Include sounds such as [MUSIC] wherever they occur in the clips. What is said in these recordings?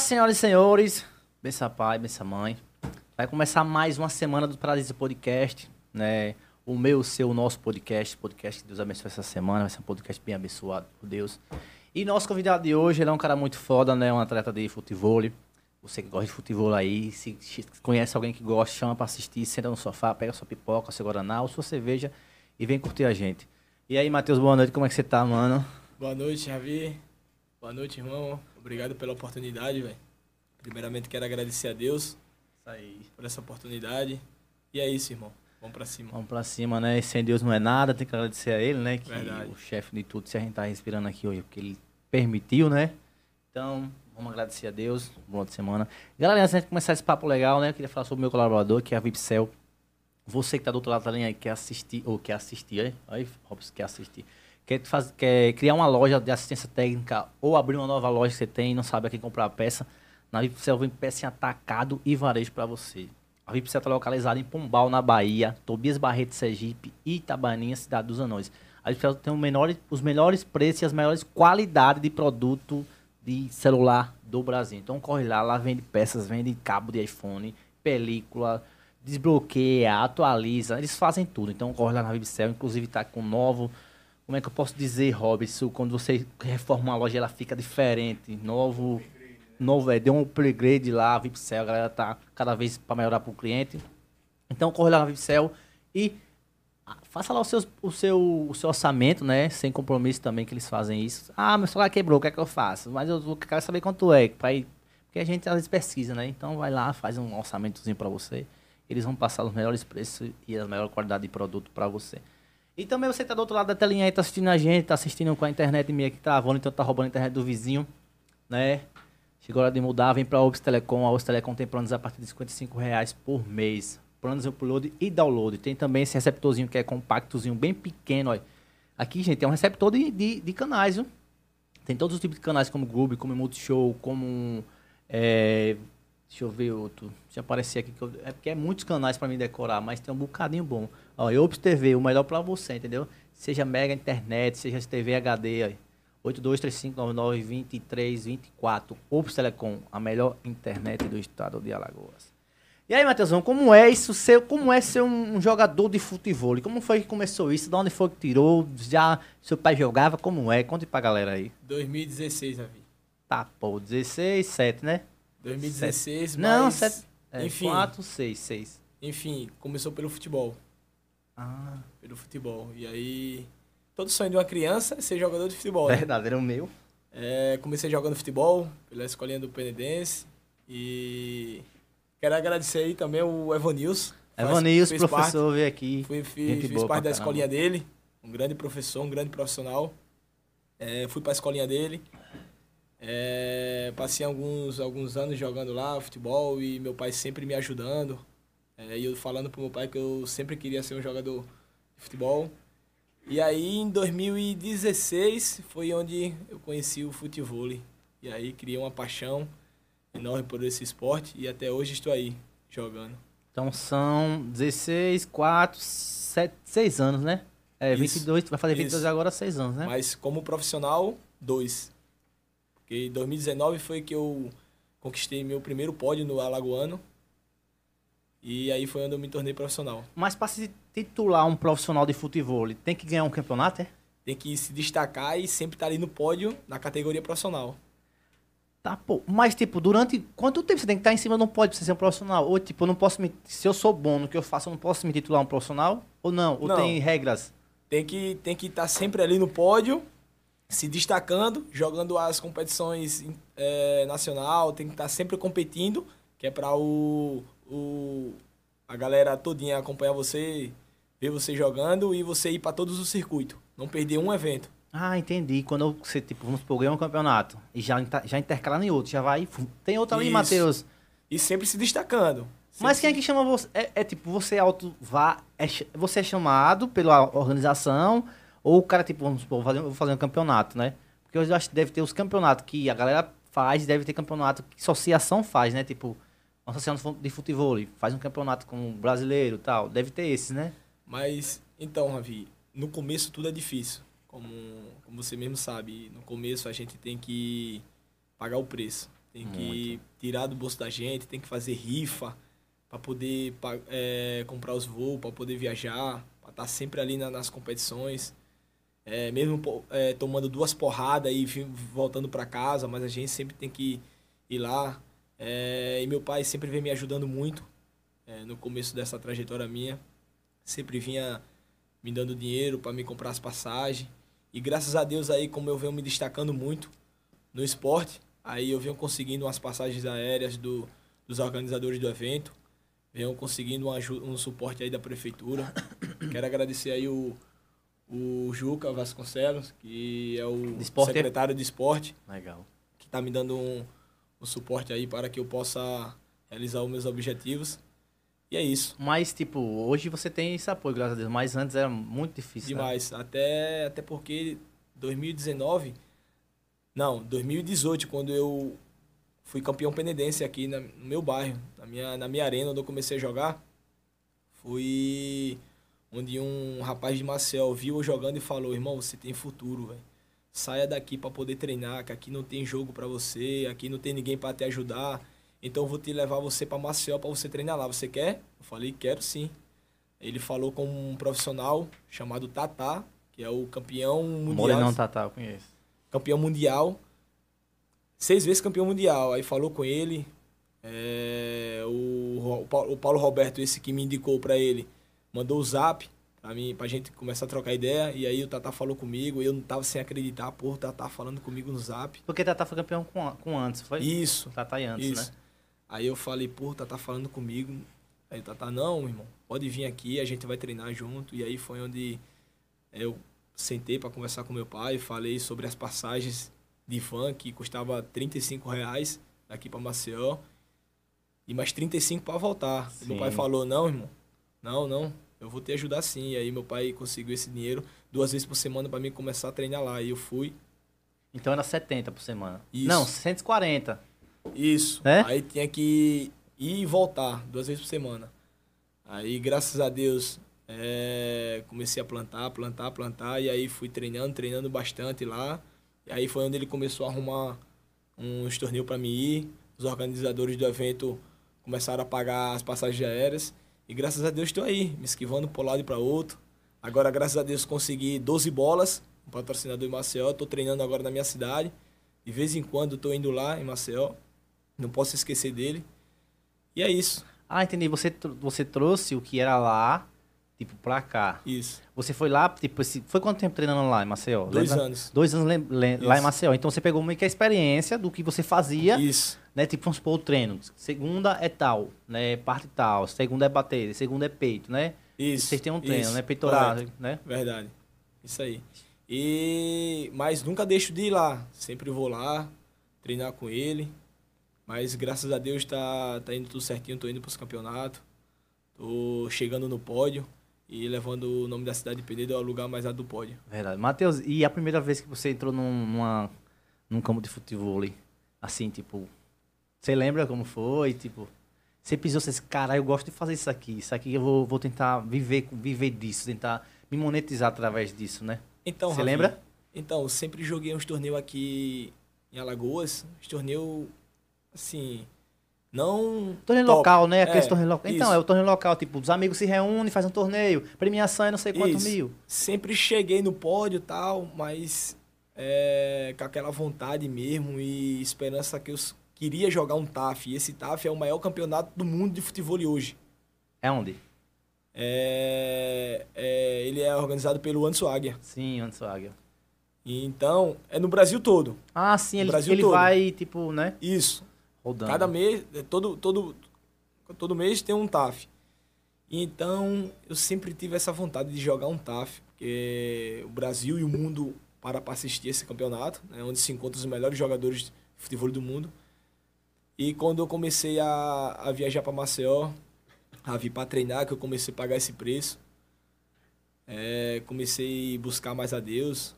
Senhoras e senhores. Bença pai, bença mãe. Vai começar mais uma semana do Paradiso Podcast, né? O meu, o seu, o nosso podcast, podcast que Deus abençoe essa semana, vai ser um podcast bem abençoado por Deus. E nosso convidado de hoje, ele é um cara muito foda, né? Um atleta de futebol. Você que gosta de futebol aí, se conhece alguém que gosta, chama pra assistir, senta no sofá, pega sua pipoca, seu guaraná ou sua cerveja e vem curtir a gente. E aí, Matheus, boa noite, como é que você tá, mano? Boa noite, Javi. Boa noite, irmão. Obrigado pela oportunidade, velho. Primeiramente, quero agradecer a Deus Isso aí. por essa oportunidade. E é isso, irmão. Vamos pra cima. Vamos pra cima, né? Sem Deus não é nada, tem que agradecer a ele, né? Que Verdade. o chefe de tudo, se a gente tá respirando aqui hoje, porque ele permitiu, né? Então, vamos agradecer a Deus. Boa semana. Galera, antes de começar esse papo legal, né? Eu queria falar sobre o meu colaborador, que é a Vipcel. Você que tá do outro lado da linha aí, quer assistir, ou quer assistir, aí, aí Robson, quer assistir. Quer, faz, quer criar uma loja de assistência técnica ou abrir uma nova loja que você tem e não sabe a quem comprar a peça, na Vipcel vem peça em atacado e varejo para você. A Vipcel está localizada em Pombal, na Bahia, Tobias Barreto, Sergipe e Itabaninha, cidade dos Anões. A Vipcel tem menor, os melhores preços e as melhores qualidades de produto de celular do Brasil. Então corre lá, lá vende peças, vende cabo de iPhone, película, desbloqueia, atualiza, eles fazem tudo. Então corre lá na Vipcel, inclusive tá com novo, como é que eu posso dizer, Robson, quando você reforma uma loja ela fica diferente, novo, novo, é, deu um upgrade lá, a Vipcel, a galera tá cada vez para melhorar para o cliente. Então corre lá na Vipcel e ah, faça lá o seu, o, seu, o seu orçamento, né? Sem compromisso também que eles fazem isso. Ah, meu celular quebrou, o que é que eu faço? Mas eu, quero saber quanto é, pra ir, porque a gente às vezes pesquisa, né? Então vai lá, faz um orçamentozinho para você. Eles vão passar os melhores preços e a melhor qualidade de produto para você. E também você tá do outro lado da telinha aí, tá assistindo a gente, tá assistindo com a internet minha que travando, então tá roubando a internet do vizinho, né? Chegou a hora de mudar, vem pra Obs Telecom. A Obs Telecom tem planos a partir de 55 reais por mês. Planos upload e download. Tem também esse receptorzinho que é compactozinho, bem pequeno, ó. Aqui, gente, é um receptor de, de, de canais, viu? Tem todos os tipos de canais, como Groove, como Multishow, como... É, deixa eu ver outro. Deixa eu aparecer aqui. Que eu, é porque é muitos canais pra mim decorar, mas tem um bocadinho bom. Ó, Ops TV, o melhor pra você, entendeu? Seja Mega Internet, seja TV HD, ó. 8235992324. Ops Telecom, a melhor internet do estado de Alagoas. E aí, Matheusão, como é isso ser, como é ser um, um jogador de futebol? Como foi que começou isso? De onde foi que tirou? Já seu pai jogava? Como é? Conte pra galera aí. 2016, Javi. Tá, pô, 16, 7, né? 2016, Não, mas... 7. É, enfim. 4, 6, 6. Enfim, começou pelo futebol. Ah, Pelo futebol. E aí... Todo sonho de uma criança é ser jogador de futebol, né? verdade, era o meu. É, comecei jogando futebol pela escolinha do Penedense. E... Quero agradecer aí também o Evanils. faz- Evanils, parte. professor, veio aqui. Fui, fiz, parte da caramba. escolinha dele, um grande professor, um grande profissional. É, fui para a escolinha dele. É, passei alguns, alguns anos jogando lá futebol e meu pai sempre me ajudando. É, e eu falando pro meu pai que eu sempre queria ser um jogador de futebol. E aí em 2016 foi onde eu conheci o futebol. E aí criei uma paixão enorme por esse esporte e até hoje estou aí jogando. Então são 16, 4, 7, 6 anos, né? É, Isso. 22, vai fazer 22 Isso. agora 6 anos, né? Mas como profissional, dois. Porque em 2019 foi que eu conquistei meu primeiro pódio no Alagoano. E aí foi onde eu me tornei profissional. Mas para se titular um profissional de futebol, tem que ganhar um campeonato, é? Tem que se destacar e sempre estar ali no pódio na categoria profissional. Tá, pô. Mas, tipo, durante. Quanto tempo você tem que estar em cima de um pódio pra você ser um profissional? Ou, tipo, eu não posso me. Se eu sou bom no que eu faço, eu não posso me titular um profissional? Ou não? Ou Não. tem regras? Tem que tem que estar sempre ali no pódio, se destacando, jogando as competições é, nacional, tem que estar sempre competindo, que é para o, o a galera todinha acompanhar você, ver você jogando e você ir para todos os circuitos. Não perder um evento. Ah, entendi. Quando você, tipo, vamos supor, ganha um campeonato e já, já intercala em outro, já vai. Tem outro ali. Matheus. E sempre se destacando. Mas quem é Sempre que chama você? É, é tipo, você auto vá, é você é chamado pela organização ou o cara, tipo, vamos supor, vou fazer, vou fazer um campeonato, né? Porque eu acho que deve ter os campeonatos que a galera faz, deve ter campeonato que associação faz, né? Tipo, uma associação de futebol faz um campeonato com um brasileiro e tal. Deve ter esses, né? Mas, então, Ravi, no começo tudo é difícil. Como, como você mesmo sabe, no começo a gente tem que pagar o preço. Tem que tirar do bolso da gente, tem que fazer rifa para poder é, comprar os voos, para poder viajar, para estar sempre ali na- nas competições. É, mesmo é, tomando duas porradas e voltando para casa, mas a gente sempre tem que ir lá. É, e meu pai sempre vem me ajudando muito é, no começo dessa trajetória minha sempre vinha me dando dinheiro para me comprar as passagens. E graças a Deus aí, como eu venho me destacando muito no esporte, aí eu venho conseguindo umas passagens aéreas do, dos organizadores do evento, venho conseguindo um, um suporte aí da prefeitura. [COUGHS] Quero agradecer aí o, o Juca Vasconcelos, que é o De é? secretário de esporte, Legal. que está me dando um, um suporte aí para que eu possa realizar os meus objetivos. E é isso. Mas, tipo, hoje você tem esse apoio, graças a Deus. Mas antes era muito difícil. né? Demais. Até, até porque 2019. Não, 2018, quando eu fui campeão penedense aqui na- no meu bairro, na minha, na minha arena onde eu comecei a jogar. Fui onde um rapaz de Marcel viu eu jogando e falou: irmão, você tem futuro, velho. Saia daqui para poder treinar, que aqui não tem jogo para você, aqui não tem ninguém para te ajudar. Então eu vou te levar você para Maceió para você treinar lá. Você quer? Eu falei: quero sim. Ele falou com um profissional chamado Tatá, que é o campeão mundial. Morenão Tatá, eu conheço. Campeão mundial. Seis vezes campeão mundial. Aí falou com ele. é, o, o Paulo Roberto, esse que me indicou para ele, mandou o zap pra, mim, pra gente começar a trocar ideia. E aí o Tatá falou comigo. E eu não tava sem acreditar. Pô, o Tatá falando comigo no zap. Porque Tatá foi campeão com, com antes, foi? Isso. Tatá e antes, Isso. né? Aí eu falei, pô, o Tatá falando comigo. Aí o Tatá, não, irmão, pode vir aqui, a gente vai treinar junto. E aí foi onde eu sentei para conversar com meu pai, falei sobre as passagens de van, que custava 35 reais daqui para Maceió. E mais 35 para voltar. E meu Sim. pai falou, não, irmão, não, não, eu vou te ajudar sim. E aí meu pai conseguiu esse dinheiro duas vezes por semana para mim começar a treinar lá. E eu fui. Então era 70 por semana. Isso. Não, 140. Isso. É? Aí tinha que ir e voltar duas vezes por semana. Aí, graças a Deus, é, comecei a plantar, plantar, plantar. E aí fui treinando, treinando bastante lá. E aí foi onde ele começou a arrumar uns torneios para mim ir. Os organizadores do evento começaram a pagar as passagens aéreas. E graças a Deus estou aí, me esquivando para um lado e para outro. Agora, graças a Deus, consegui 12 bolas, um patrocinador em Maceió. Estou treinando agora na minha cidade. De vez em quando estou indo lá em Maceió. Não posso esquecer dele. E é isso. Ah, entendi. Você, você trouxe o que era lá, tipo, pra cá. Isso. Você foi lá, tipo, foi quanto tempo treinando lá em Maceió? Dois Lembra? anos. Dois anos lá em. Maceió. Então você pegou meio que a experiência do que você fazia, Isso. Né? Tipo, vamos supor, o treino. Segunda é tal, né? Parte tal. Segunda é bater, segunda é peito, né? Isso. Vocês têm um treino, Isso. né? Peitoral, Correto. né? Verdade. Isso aí. E mas nunca deixo de ir lá. Sempre vou lá treinar com ele. Mas graças a Deus tá tá indo tudo certinho, tô indo pros campeonatos. Tô chegando no pódio e levando o nome da cidade de Penedo ao lugar mais alto do pódio. Verdade. Matheus, e a primeira vez que você entrou num, numa, num campo de futebol, assim, tipo, você lembra como foi? Tipo, você pisou, você disse, cara, eu gosto de fazer isso aqui. Isso aqui eu vou, vou tentar viver, viver disso, tentar me monetizar através disso, né? Então, Você lembra? Então, eu sempre joguei uns torneios aqui em Alagoas, uns torneios assim, não Torneio top. local, né? Aqueles É, torneios local. Então, é o torneio local, tipo, os amigos se reúnem, fazem um torneio, premiação é não sei quanto Isso. mil. sempre cheguei no pódio e tal, mas é, com aquela vontade mesmo e esperança que eu s- queria jogar um TAF. E esse TAF é o maior campeonato do mundo de futebol hoje. É onde? É, é, ele é organizado pelo Anderson Águia. Sim, antes do Águia. Então, é no Brasil todo. Ah, sim, ele, Brasil ele todo. vai, tipo, né? Isso. Rodando. Cada mês, é, todo, todo, todo mês tem um TAF. Então eu sempre tive essa vontade de jogar um TAF, porque o Brasil e o mundo para para assistir esse campeonato, né, onde se encontram os melhores jogadores de futebol do mundo. E quando eu comecei a, a viajar para Maceió, a vir para treinar, que eu comecei a pagar esse preço, é, comecei a buscar mais a Deus.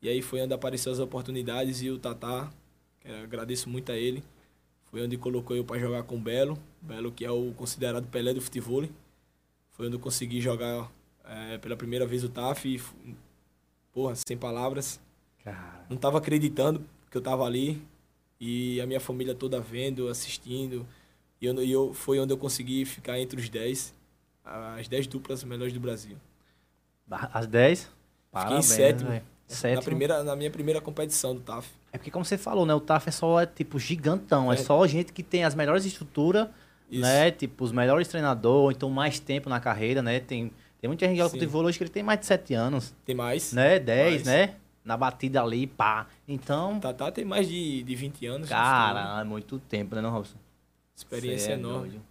E aí foi onde apareceram as oportunidades e o Tatá, que eu agradeço muito a ele, foi onde colocou eu para jogar com o Belo, Belo que é o considerado Pelé do futebol. Foi onde eu consegui jogar é, pela primeira vez o TAF e, porra, sem palavras. Cara. Não tava acreditando que eu tava ali e a minha família toda vendo, assistindo. E eu, e eu foi onde eu consegui ficar entre os 10, as 10 duplas melhores do Brasil. As 10? Parabéns, sétimo. velho. Na, Sétimo. primeira, na minha primeira competição do TAF. É porque, como você falou, né? O TAF é só, é, tipo, gigantão. É, É. só gente que tem as melhores estruturas, né? Tipo, os melhores treinadores, então mais tempo na carreira, né? Tem, tem muita gente que joga futebol hoje que ele tem mais de 7 anos, Tem mais. né? 10, Mais. né? Na batida ali, pá. Então, Tatá tem mais de, de 20 anos. cara, é muito tempo, né, não, Robson? Experiência Cê é enorme. doido.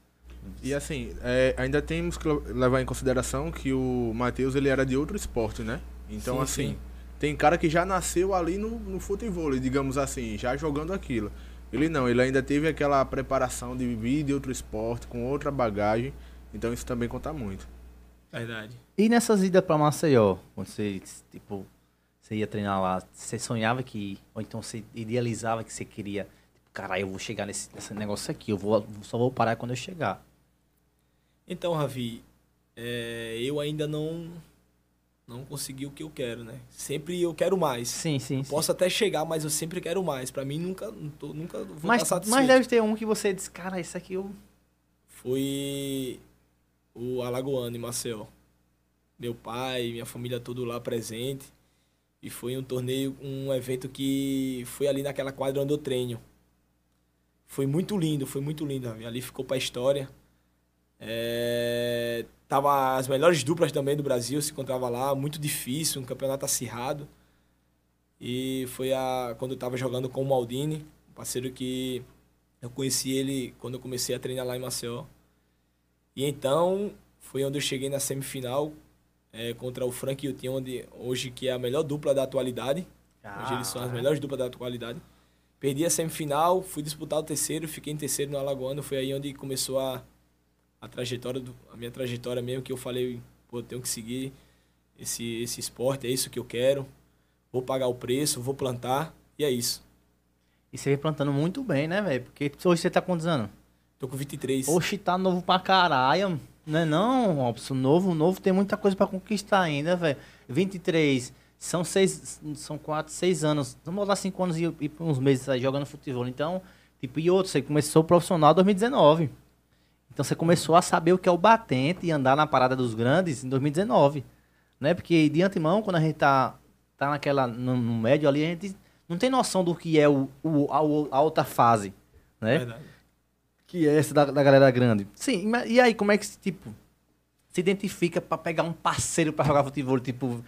E assim, é, ainda temos que levar em consideração que o Matheus ele era de outro esporte, né? Então, Sim, assim, sim. tem cara que já nasceu ali no, no futebol, digamos assim, já jogando aquilo. Ele não, ele ainda teve aquela preparação de vir de outro esporte, com outra bagagem. Então isso também conta muito. Verdade. E nessas idas pra Maceió, quando você, tipo, você ia treinar lá, você sonhava que, ou então você idealizava que você queria, tipo, caralho, eu vou chegar nesse, nesse negócio aqui, eu vou, só vou parar quando eu chegar. Então, Ravi, é, eu ainda não não consegui o que eu quero, né? Sempre eu quero mais. Sim, sim, sim. Posso até chegar, mas eu sempre quero mais. Pra mim, nunca, tô, nunca vou Mas, estar satisfeito. mas deve ter um que você disse, cara, isso aqui eu... Foi o Alagoano em Maceió. Meu pai, minha família toda lá presente. E foi um torneio, um evento que foi ali naquela quadra onde eu treino. Foi muito lindo, foi muito lindo. Ali ficou pra história. É, tava as melhores duplas também do Brasil se encontrava lá, muito difícil, um campeonato acirrado. E foi a quando eu tava jogando com o Maldini, um parceiro que eu conheci ele quando eu comecei a treinar lá em Maceió. E então foi onde eu cheguei na semifinal é, contra o Frank e o Tinho, onde hoje que é a melhor dupla da atualidade. Hoje eles são as melhores duplas da atualidade. Perdi a semifinal, fui disputar o terceiro, fiquei em terceiro no Alagoano. Foi aí onde começou a, a trajetória, do, a minha trajetória mesmo, que eu falei, pô, eu tenho que seguir esse, esse esporte, é isso que eu quero. Vou pagar o preço, vou plantar, e é isso. E você vem plantando muito bem, né, velho? Porque hoje você tá quantos anos? Tô com 23. Oxe, tá novo pra caralho. Não é não, Robson? Novo, novo tem muita coisa pra conquistar ainda, velho. 23, são seis, são quatro, seis anos. Vamos botar cinco anos e, e uns meses aí jogando futebol. Então, tipo, e outro, você começou profissional em 2019. Então você começou a saber o que é o batente e andar na parada dos grandes em 2019. Né? Porque de antemão, quando a gente tá, tá naquela, no, no médio ali, a gente não tem noção do que é o, o, a, a outra fase. Né? Verdade. Que é essa da, da galera grande. Sim, mas e aí, como é que, tipo, se identifica pra pegar um parceiro pra jogar futebol? Tipo,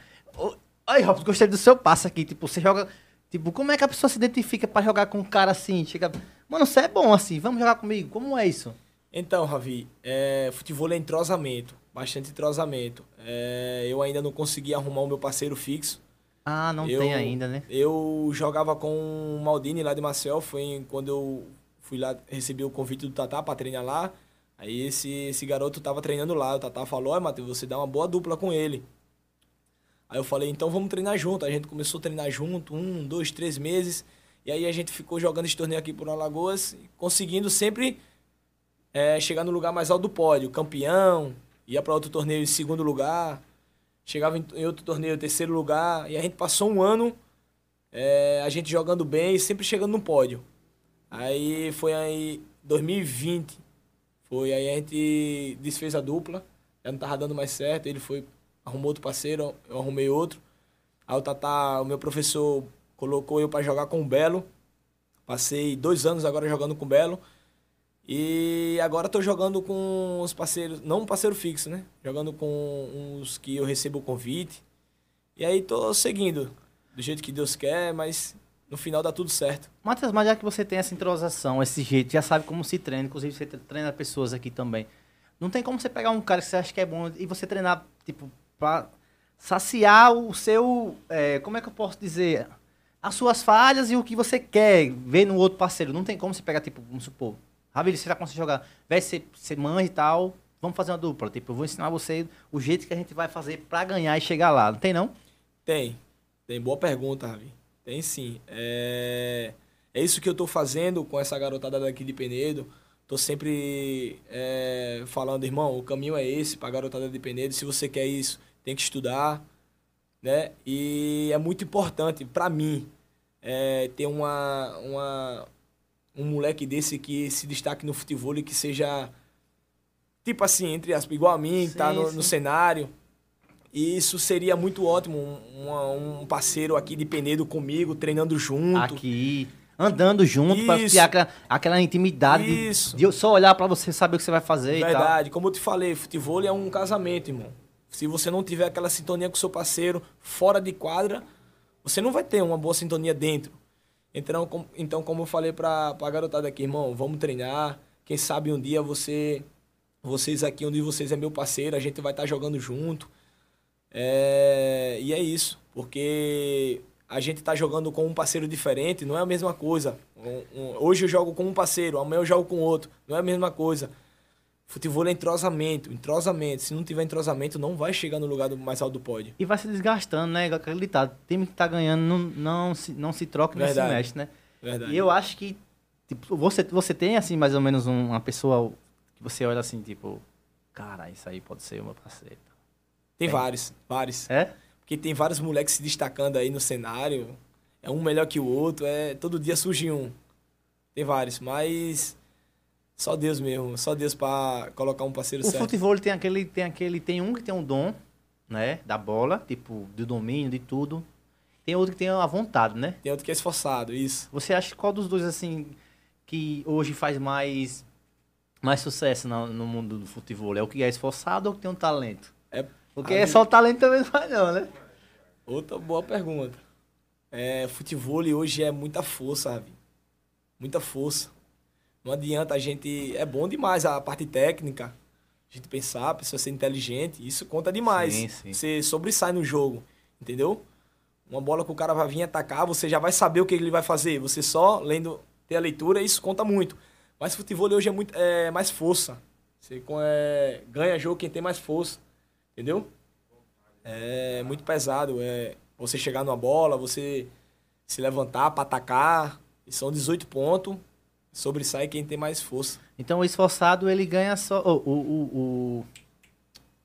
ai, Robson, gostei do seu passe aqui. Tipo, você joga. Tipo, como é que a pessoa se identifica pra jogar com um cara assim? Chega, mano, você é bom assim, vamos jogar comigo. Como é isso? Então, Ravi, é, futebol é entrosamento, bastante entrosamento. É, eu ainda não consegui arrumar o meu parceiro fixo. Ah, não Eu- tem ainda, né? Eu jogava com o Maldini lá de Marcel, foi quando eu fui lá, recebi o convite do Tatá para treinar lá. Aí esse, esse garoto tava treinando lá, o Tatá falou, olha, Matheus, você dá uma boa dupla com ele. Aí eu falei, então vamos treinar junto. A gente começou a treinar junto, um, dois, três meses. E aí a gente ficou jogando esse torneio aqui por Alagoas, conseguindo sempre é, chegar no lugar mais alto do pódio. Campeão, ia para outro torneio em segundo lugar, chegava em, em outro torneio em terceiro lugar. E a gente passou um ano é, a gente jogando bem e sempre chegando no pódio. Aí foi aí 2020, foi aí a gente desfez a dupla, já não tava dando mais certo, ele foi, arrumou outro parceiro, eu arrumei outro. Aí o Tatá, o meu professor, colocou eu para jogar com o Belo. Passei dois anos agora jogando com o Belo. E agora tô jogando com os parceiros, não um parceiro fixo, né? Jogando com uns que eu recebo o convite. E aí tô seguindo do jeito que Deus quer, mas no final dá tudo certo. Matheus, mas já que você tem essa entrosação, esse jeito, já sabe como se treina, inclusive você treina pessoas aqui também. Não tem como você pegar um cara que você acha que é bom e você treinar, tipo, pra saciar o seu. é, como é que eu posso dizer? As suas falhas e o que você quer ver no outro parceiro. Não tem como você pegar, tipo, vamos supor. Ravi, você já consegue jogar. Véi, você, você manja e tal. Vamos fazer uma dupla. Tipo, eu vou ensinar você o jeito que a gente vai fazer pra ganhar e chegar lá. Não tem, não? Tem. Tem boa pergunta, Ravi. Tem sim. É, é isso que eu tô fazendo com essa garotada daqui de Penedo. Tô sempre é, falando, irmão, o caminho é esse pra garotada de Penedo. Se você quer isso, tem que estudar, né? E é muito importante pra mim é, ter uma, uma, um moleque desse que se destaque no futebol e que seja, tipo assim, entre aspas, igual a mim, que tá Sim, no, sim. no cenário. E isso seria muito ótimo, um, um parceiro aqui de Penedo comigo, treinando junto. Aqui. Andando junto Isso. criar aquela, aquela intimidade de- Isso. de, só olhar pra você saber o que você vai fazer e tal. Verdade, como eu te falei, futebol é um casamento, irmão. Se você não tiver aquela sintonia com o seu parceiro fora de quadra, você não vai ter uma boa sintonia dentro. Então, com- então como eu falei pra, pra garotada aqui, irmão, vamos treinar. Quem sabe um dia você, vocês aqui, um de vocês é meu parceiro, a gente vai estar jogando junto. É, e é isso, porque a gente tá jogando com um parceiro diferente, não é a mesma coisa. Um- um- hoje eu jogo com um parceiro, amanhã eu jogo com outro, não é a mesma coisa. Futebol é entrosamento, entrosamento. Se não tiver entrosamento, não vai chegar no lugar do mais alto do pódio. E vai se desgastando, né? Igual Aquele ditado. Time que tá ganhando não, não, se, não se troca nem se Verdade. mexe, né? Verdade. E eu acho que, tipo, você, você tem, assim, mais ou menos um- uma pessoa que você olha assim, tipo, cara, isso aí pode ser o meu parceiro. Tem vários, vários. É? Porque tem vários moleques se destacando aí no cenário. É um melhor que o outro. É, todo dia surge um. Tem vários, mas só Deus mesmo. Só Deus pra colocar um parceiro O certo. futebol tem aquele, tem aquele, tem um que tem um dom, né? Da bola, tipo, do domínio, de tudo. Tem outro que tem a vontade, né? Tem outro que é esforçado, isso. Você acha qual dos dois, assim, que hoje faz mais, mais sucesso no, no mundo do futebol? É o que é esforçado ou o que tem um talento? Porque é só o talento também não faz não, né? Outra boa pergunta. É, futebol hoje é muita força, Ravi. Muita força. Não adianta a gente. É bom demais a parte técnica. A gente pensar, a pessoa ser inteligente. Isso conta demais. Sim, sim. Você sobressai no jogo. Entendeu? Uma bola que o cara vai vir atacar, você já vai saber o que ele vai fazer. Você só lendo, ter a leitura, isso conta muito. Mas futebol hoje é, muito, é mais força. Você é, ganha jogo quem tem mais força. Entendeu? É muito pesado. É você chegar numa bola, você se levantar para atacar. E são 18 pontos. Sobressai quem tem mais força. Então o esforçado, ele ganha só... O, o, o,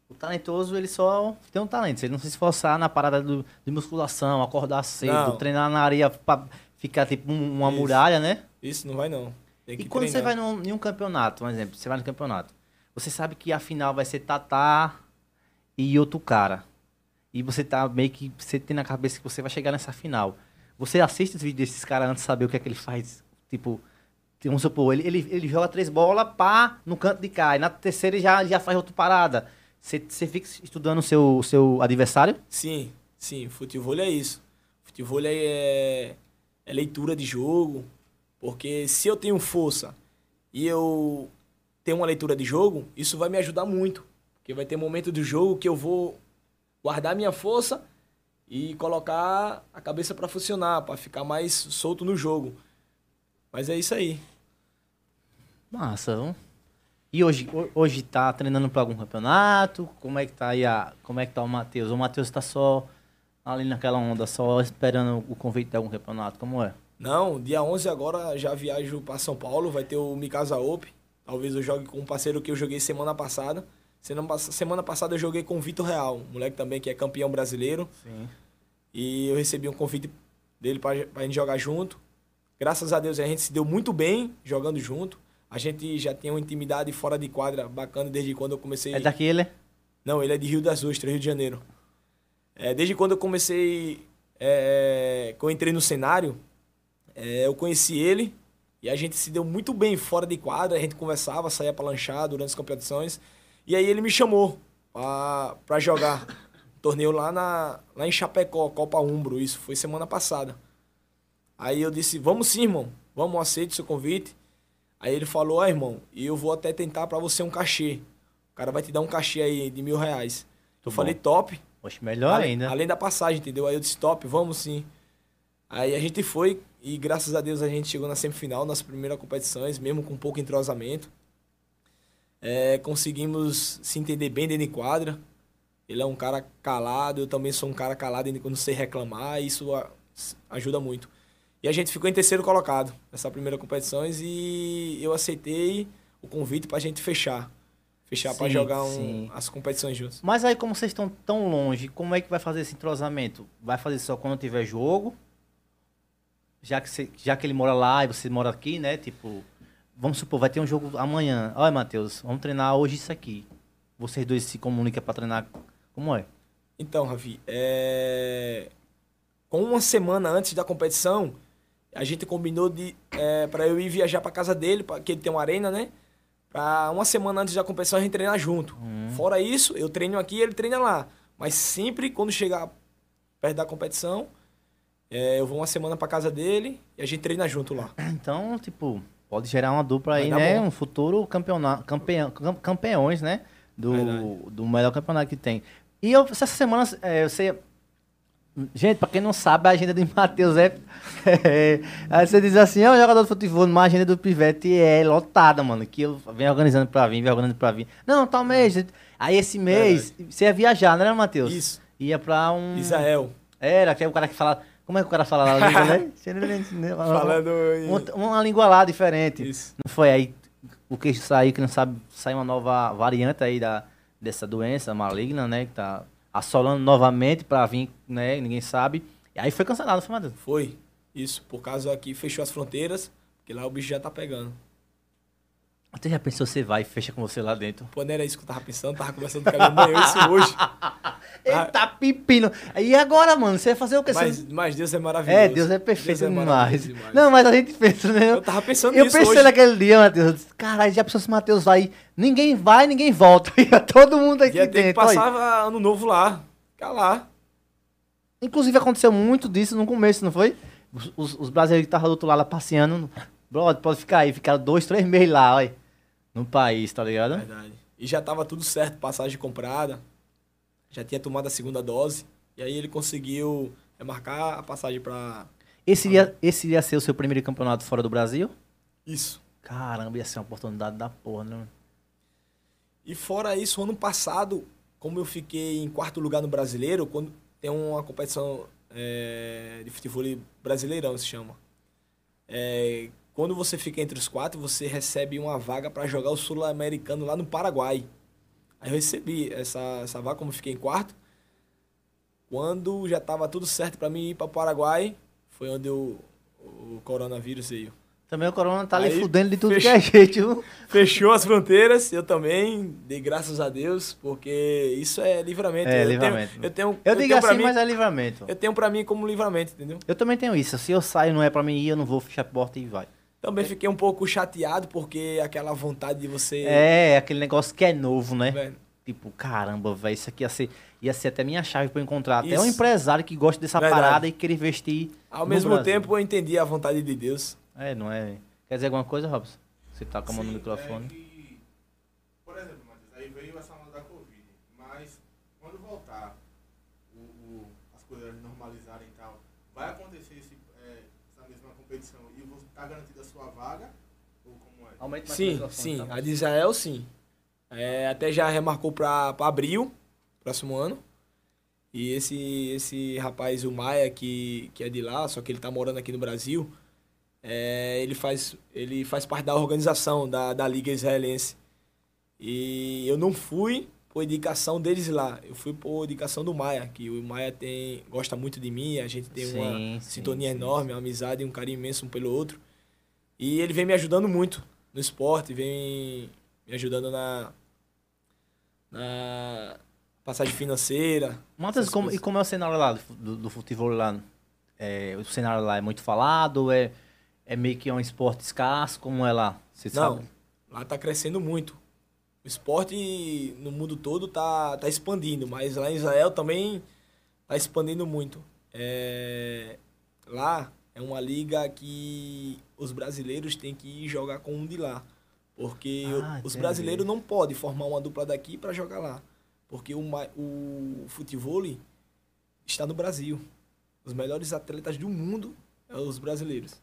o, talentoso, ele só tem um talento. Se ele não se esforçar na parada do, de musculação, acordar cedo, Não. treinar na areia pra ficar tipo um- uma Isso. muralha, né? Isso não vai não. E quando você treinar. vai num, em um campeonato, um exemplo, você vai no campeonato, você sabe que a final vai ser Tatá e outro cara. E você tá meio que. Você tem na cabeça que você vai chegar nessa final. Você assiste os vídeos desses caras antes de saber o que é que ele faz. Tipo, vamos supor, ele, ele, ele joga três bolas, pá, no canto de cá. E na terceira ele já, já faz outra parada. Você, você fica estudando o seu, seu adversário? Sim, sim. Futebol é isso. Futebol é, é leitura de jogo. Porque se eu tenho força e eu tenho uma leitura de jogo, isso vai me ajudar muito. Porque vai ter momento do jogo que eu vou guardar minha força e colocar a cabeça para funcionar, para ficar mais solto no jogo. Mas é isso aí. Massa. E hoje, ho- hoje tá treinando para algum campeonato? Como é que tá aí a, como é que tá o Matheus? O Matheus tá só ali naquela onda, só esperando o convite de algum campeonato, como é? Não, dia 11 agora já viajo para São Paulo, vai ter o Mikasa Open. Talvez eu jogue com um parceiro que eu joguei semana passada. Semana, pass- semana passada eu joguei com o Vitor Real, um moleque também que é campeão brasileiro. Sim. E eu recebi um convite dele para a gente jogar junto. Graças a Deus a gente se deu muito bem jogando junto. A gente já tem uma intimidade fora de quadra bacana desde quando eu comecei. É daqui ele? Não, ele é de Rio das Ostras, Rio de Janeiro. É, desde quando eu comecei, é, que eu entrei no cenário, é, eu conheci ele e a gente se deu muito bem fora de quadra, a gente conversava, saía pra lanchar durante as competições. E aí ele me chamou pra, pra jogar torneio lá, na, lá em Chapecó, Copa Umbro, isso foi semana passada. Aí eu disse, vamos sim, irmão, vamos, aceite seu convite. Aí ele falou, ó, irmão, e eu vou até tentar pra você um cachê. cara vai te dar um cachê aí de mil reais. Eu bom. falei, top. Poxa, melhor além, ainda. além da passagem, entendeu? Aí eu disse, top, vamos sim. Aí a gente foi e graças a Deus a gente chegou na semifinal, nas primeiras competições, mesmo com pouco entrosamento. É, conseguimos se entender bem dentro de quadra. Ele é um cara calado, eu também sou um cara calado não sei reclamar, isso a- ajuda muito. E a gente ficou em terceiro colocado nessa primeira competições e eu aceitei o convite pra gente fechar. Fechar Sim, jogar um- as competições juntos. Mas aí, como vocês estão tão longe, como é que vai fazer esse entrosamento? Vai fazer só quando tiver jogo? Já que, você- já que ele mora lá e você mora aqui, né? Tipo, vamos supor, vai ter um jogo amanhã. Olha, Matheus, vamos treinar hoje isso aqui. Vocês dois se comunicam pra treinar. Como é? Então, Ravi, é... com uma semana antes da competição, a gente combinou de é, para eu ir viajar para casa dele, para que ele tem uma arena, né? Pra uma semana antes da competição a gente treinar junto. Fora isso, eu treino aqui e ele treina lá. Mas sempre quando chegar perto da competição, é, eu vou uma semana para casa dele e a gente treina junto lá. Então, tipo, pode gerar uma dupla aí, Vai né? bom. Um futuro campeonato, campeão, cam- campeões, né? Do, Verdade. do melhor campeonato que tem. E eu, essa semana, é, você. Gente, pra quem não sabe, a agenda de [LAUGHS] Matheus é. é aí você diz assim, é um jogador de futebol, mas a agenda do Pivete é lotada, mano. Que eu venho organizando pra vir, venho organizando pra vir. Não, tal mês. Aí esse mês, você ia viajar, não era, Matheus? Isso. Ia pra um. Israel. Era, que é o cara que fala. Como é que o cara fala lá língua, né? Falando em... Outra- Uma língua lá diferente. Isso. Não foi aí o que saiu, que não sabe, saiu uma nova variante aí da, dessa doença maligna, né? Que tá assolando novamente pra vir, né? Ninguém sabe. E aí foi cancelado, foi, Matheus? Foi. Isso. Por causa aqui fechou as fronteiras, porque lá o bicho já tá pegando. Você já pensou, você vai e fecha com você lá dentro? Pô, não era isso que eu tava pensando, tava conversando com a minha mãe isso hoje. [LAUGHS] Eita, pepino! E agora, mano? Você vai fazer o quê? Mas, mas Deus é maravilhoso. É, Deus é perfeito Deus é demais. demais. Não, mas a gente pensa, né? Eu tava pensando Eu nisso pensei hoje. naquele dia, Matheus. eu Caralho, já pensou se o Matheus vai. Ninguém vai, ninguém volta. [LAUGHS] Ia todo mundo aqui Ia ter que dentro. olha. passar ano novo lá. Ficar lá. Inclusive aconteceu muito disso no começo, não foi? Os, os- os brasileiros que estavam do outro lado lá passeando. Brother, pode ficar aí. Ficaram dois, três meses lá, olha. No país, tá ligado? Verdade. E já tava tudo certo, passagem comprada. Já tinha tomado a segunda dose. E aí ele conseguiu marcar a passagem pra. Esse ia, esse ia ser o seu primeiro campeonato fora do Brasil? Isso. Caramba, ia ser uma oportunidade da porra, né? E fora isso, ano passado, como eu fiquei em quarto lugar no brasileiro, quando tem uma competição é, de futebol brasileirão, se chama. É, quando você fica entre os quatro, você recebe uma vaga para jogar o Sul-Americano lá no Paraguai. Aí eu recebi essa, essa vaga, como eu fiquei em quarto. Quando já estava tudo certo para mim ir para o Paraguai, foi onde o, o coronavírus veio. Também o Corona tá ali fudendo de tudo fecha- que é jeito. [LAUGHS] Fechou as fronteiras, eu também dei graças a Deus, porque isso é livramento. É, eu livramento. Tenho, eu tenho, Eu digo tenho pra assim, mim, mas é livramento. eu tenho pra mim como livramento, entendeu? Eu também tenho isso. Se eu saio não é pra mim ir, eu não vou fechar a porta e vai. Também fiquei um pouco chateado, porque aquela vontade de você... É, aquele negócio que é novo, né? velho, Tipo, caramba, velho, isso aqui ia ser, ia ser até minha chave pra eu encontrar. Até Isso. um empresário que gosta dessa Verdade. parada e querer investir. Ao no mesmo Brasil. tempo, eu entendi a vontade de Deus. É, não é. Quer dizer alguma coisa, Robson? Você tá com a mão no microfone. é que, por exemplo, Matheus, aí veio essa onda da Covid, mas quando voltar, o, o- as coisas normalizarem e tal, vai acontecer esse, é, essa mesma competição e você tá garantida a sua vaga? Ou como é? Aumente mais o Sim, microfone, sim. tá? A de Israel, sim. É, até já remarcou pra, pra abril, próximo ano. E esse, esse rapaz, o Maia, que, que é de lá, só que ele tá morando aqui no Brasil, é, ele, faz, ele faz parte da organização da, da Liga Israelense. E eu não fui por indicação deles lá. Eu fui por indicação do Maia, que o Maia tem, gosta muito de mim, a gente tem Sim, uma sim, sintonia sim, enorme, uma amizade e um carinho imenso um pelo outro. E ele vem me ajudando muito no esporte, vem me ajudando na, na passagem financeira. Matheus, essas como, e como é o cenário lá do, do, do futebol lá? É, o cenário lá é muito falado? É, é meio que um esporte escasso? Como é lá? Você Não, sabe? lá tá crescendo muito. O esporte no mundo todo tá, tá expandindo, mas lá em Israel também tá expandindo muito. É, lá é uma liga que os brasileiros têm que ir jogar com um de lá. Porque Ah, os brasileiros não podem formar uma dupla daqui para jogar lá. Porque o, o futebol está no Brasil. Os melhores atletas do mundo são os brasileiros.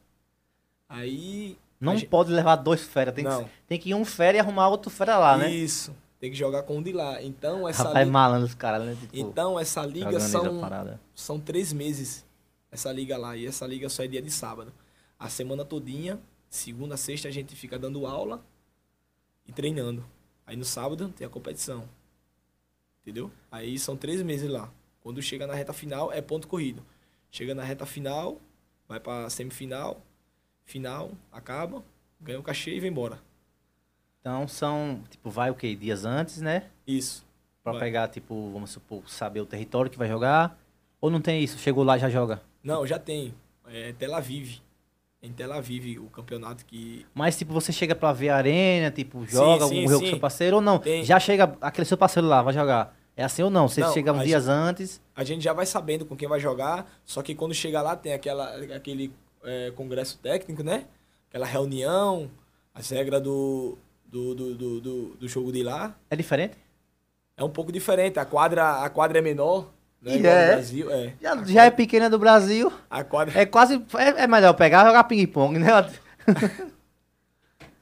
Aí. Não gente- pode levar dois fera. Tem, Não. que, tem que ir um fera e arrumar outro fera lá, né? Isso. Tem que jogar com um de lá. Então, essa, Rapaz, li- malandro os caras, né? Tipo, então, essa liga são, são três meses. Essa liga lá. E essa liga só é dia de sábado. A semana todinha, segunda, sexta, a gente fica dando aula e treinando. Aí no sábado tem a competição. Entendeu? Aí são três meses lá. Quando chega na reta final, é ponto corrido. Chega na reta final, vai pra semifinal, final, acaba, ganha o cachê e vem embora. Então são, tipo, vai o quê? Dias antes, né? Isso. Pra Vai. pegar, tipo, vamos supor, saber o território que vai jogar. Ou não tem isso? Chegou lá e já joga. Não, já tem. É Tel Aviv. Em Tel Aviv, o campeonato que. Mas, tipo, você chega pra ver a arena, tipo, joga sim, algum jogo com seu parceiro ou não? Tem. Já chega aquele seu parceiro lá, vai jogar. É assim ou não? Você Não, chega uns dias antes. A gente já vai sabendo com quem vai jogar, só que quando chega lá tem aquela, aquele é, congresso técnico, né? Aquela reunião, as regras do, do, do, do, do, do jogo de lá. É diferente? É um pouco diferente. A quadra, a quadra é menor, né? E é? Brasil. É. Já, já é pequena do Brasil. A quadra É quase. É, é melhor pegar e jogar ping-pong, né? [LAUGHS]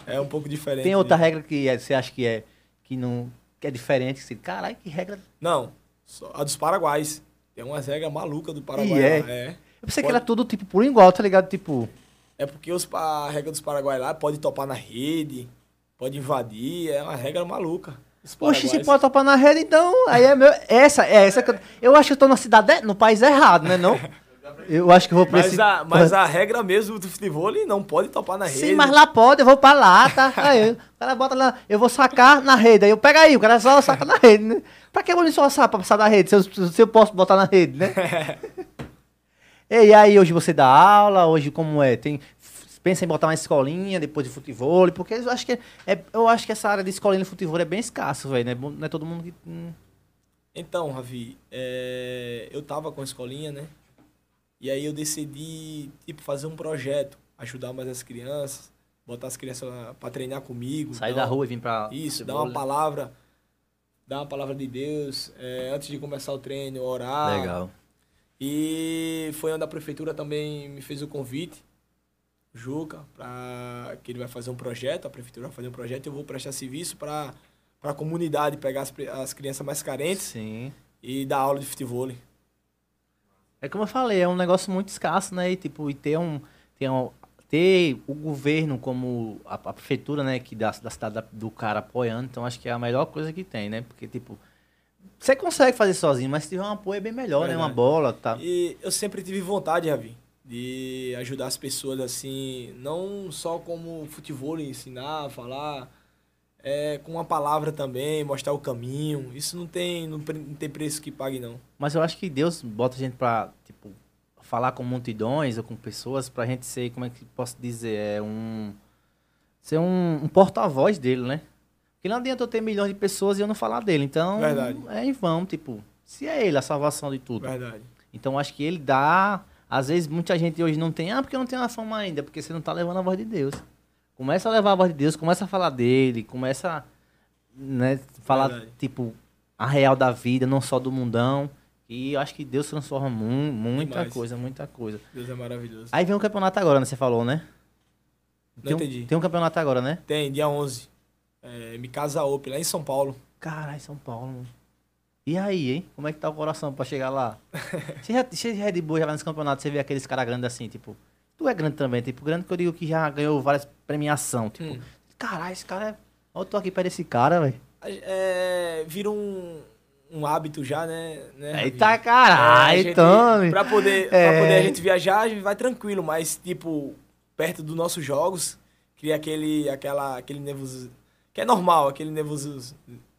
é um pouco diferente. Tem outra regra que é- você acha que é. Que não. Que é diferente. Que você, caralho, que regra. Não, a dos paraguaios. Tem umas regras malucas do Paraguai. E é? lá, é. Eu pensei que Pode- era tudo, tipo, por igual, tá ligado? Tipo. É porque os, a regra dos paraguaios lá pode topar na rede, pode invadir, é uma regra maluca. Oxe, se pode topar na rede, então. Aí é meu. Essa, é essa que eu. Eu acho que eu tô na cidade. No país errado, né? Não? Eu acho que eu vou pra Mas, esse- a, mas a regra mesmo do futebol não pode topar na rede. Sim, mas lá pode, eu vou pra lá, tá? [LAUGHS] Aí, o cara bota lá, eu vou sacar na rede. Aí eu pego aí, o cara só saca na rede, né? Pra que eu vou me esforçar pra passar da rede, se eu, se eu posso botar na rede, né? [LAUGHS] e aí, hoje você dá aula, hoje como é? Tem, pensa em botar uma escolinha depois de futebol, porque eu acho que, é, eu acho que essa área de escolinha de futebol é bem escasso, velho, né? Não é todo mundo que... hum, Então, Ravi, é, eu tava com a escolinha, né? E aí eu decidi, tipo, fazer um projeto, ajudar mais as crianças, botar as crianças pra treinar comigo. sair dar da uma- rua e vir pra... Isso, dar futebol, uma né? palavra, dar uma palavra de Deus, é, antes de começar o treino, orar. Legal. E foi onde a prefeitura também me fez o convite, Juca, para que ele vai fazer um projeto, a prefeitura vai fazer um projeto e eu vou prestar serviço para a comunidade, pegar as, as crianças mais carentes Sim. e dar aula de futebol. É como eu falei, é um negócio muito escasso, né? E, tipo, e ter um. Ter, um, ter o governo como a, a prefeitura, né? Que da, da cidade da- do cara apoiando, então acho que é a melhor coisa que tem, né? Porque, tipo, você consegue fazer sozinho, mas se tiver um apoio é bem melhor, né? Uma bola, tá? E eu sempre tive vontade, Ravi, de ajudar as pessoas assim, não só como futebol, ensinar, falar, é, com uma palavra também, mostrar o caminho. Isso não tem, não, não tem preço que pague, não. Mas eu acho que Deus bota a gente pra, tipo, falar com multidões ou com pessoas pra gente ser, como é que posso dizer, é um... Ser um, um porta-voz dele, né? Porque não adianta eu ter milhões de pessoas e eu não falar dele. Então, Verdade. é em vão, tipo, se é ele a salvação de tudo. Verdade. Então acho que ele dá. Às vezes muita gente hoje não tem, ah, porque não tenho a fama ainda, porque você não tá levando a voz de Deus. Começa a levar a voz de Deus, começa a falar dele, começa a né, falar, Verdade. tipo, a real da vida, não só do mundão. E eu acho que Deus transforma mu muita Demais. coisa, muita coisa. Deus é maravilhoso. Aí vem o campeonato agora, né? Você falou, né? Não tem, um- entendi. tem um campeonato agora, né? Tem, dia 11. É, me casa lá em São Paulo. Caralho, São Paulo. mano. E aí, hein? Como é que tá o coração pra chegar lá? [LAUGHS] você, já, você já é de boa, já vai nesse campeonato, você vê aqueles caras grandes assim, tipo... Tu é grande também, tipo, grande que eu digo que já ganhou várias premiações, tipo... Hum. Caralho, esse cara é... Ó, eu tô aqui perto desse cara, velho. É, vira um, um hábito já, né? né? Eita É, caralho, gente- Tome! Pra poder, É. pra poder a gente viajar, a gente vai tranquilo, mas, tipo, perto dos nossos jogos, cria aquele, aquela, aquele nervoso. Que é normal, aquele nervoso.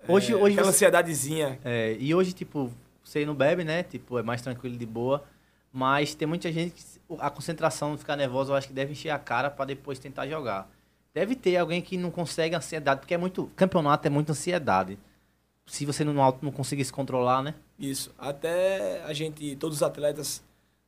Hoje- é, hoje aquela você- ansiedadezinha. É, e hoje, tipo, você não bebe, né? Tipo, é mais tranquilo de boa. Mas tem muita gente que a concentração, ficar nervosa, eu acho que deve encher a cara pra depois tentar jogar. Deve ter alguém que não consegue ansiedade, porque é muito. Campeonato é muita ansiedade. Se você não, não conseguir se controlar, né? Isso. Até a gente, todos os atletas,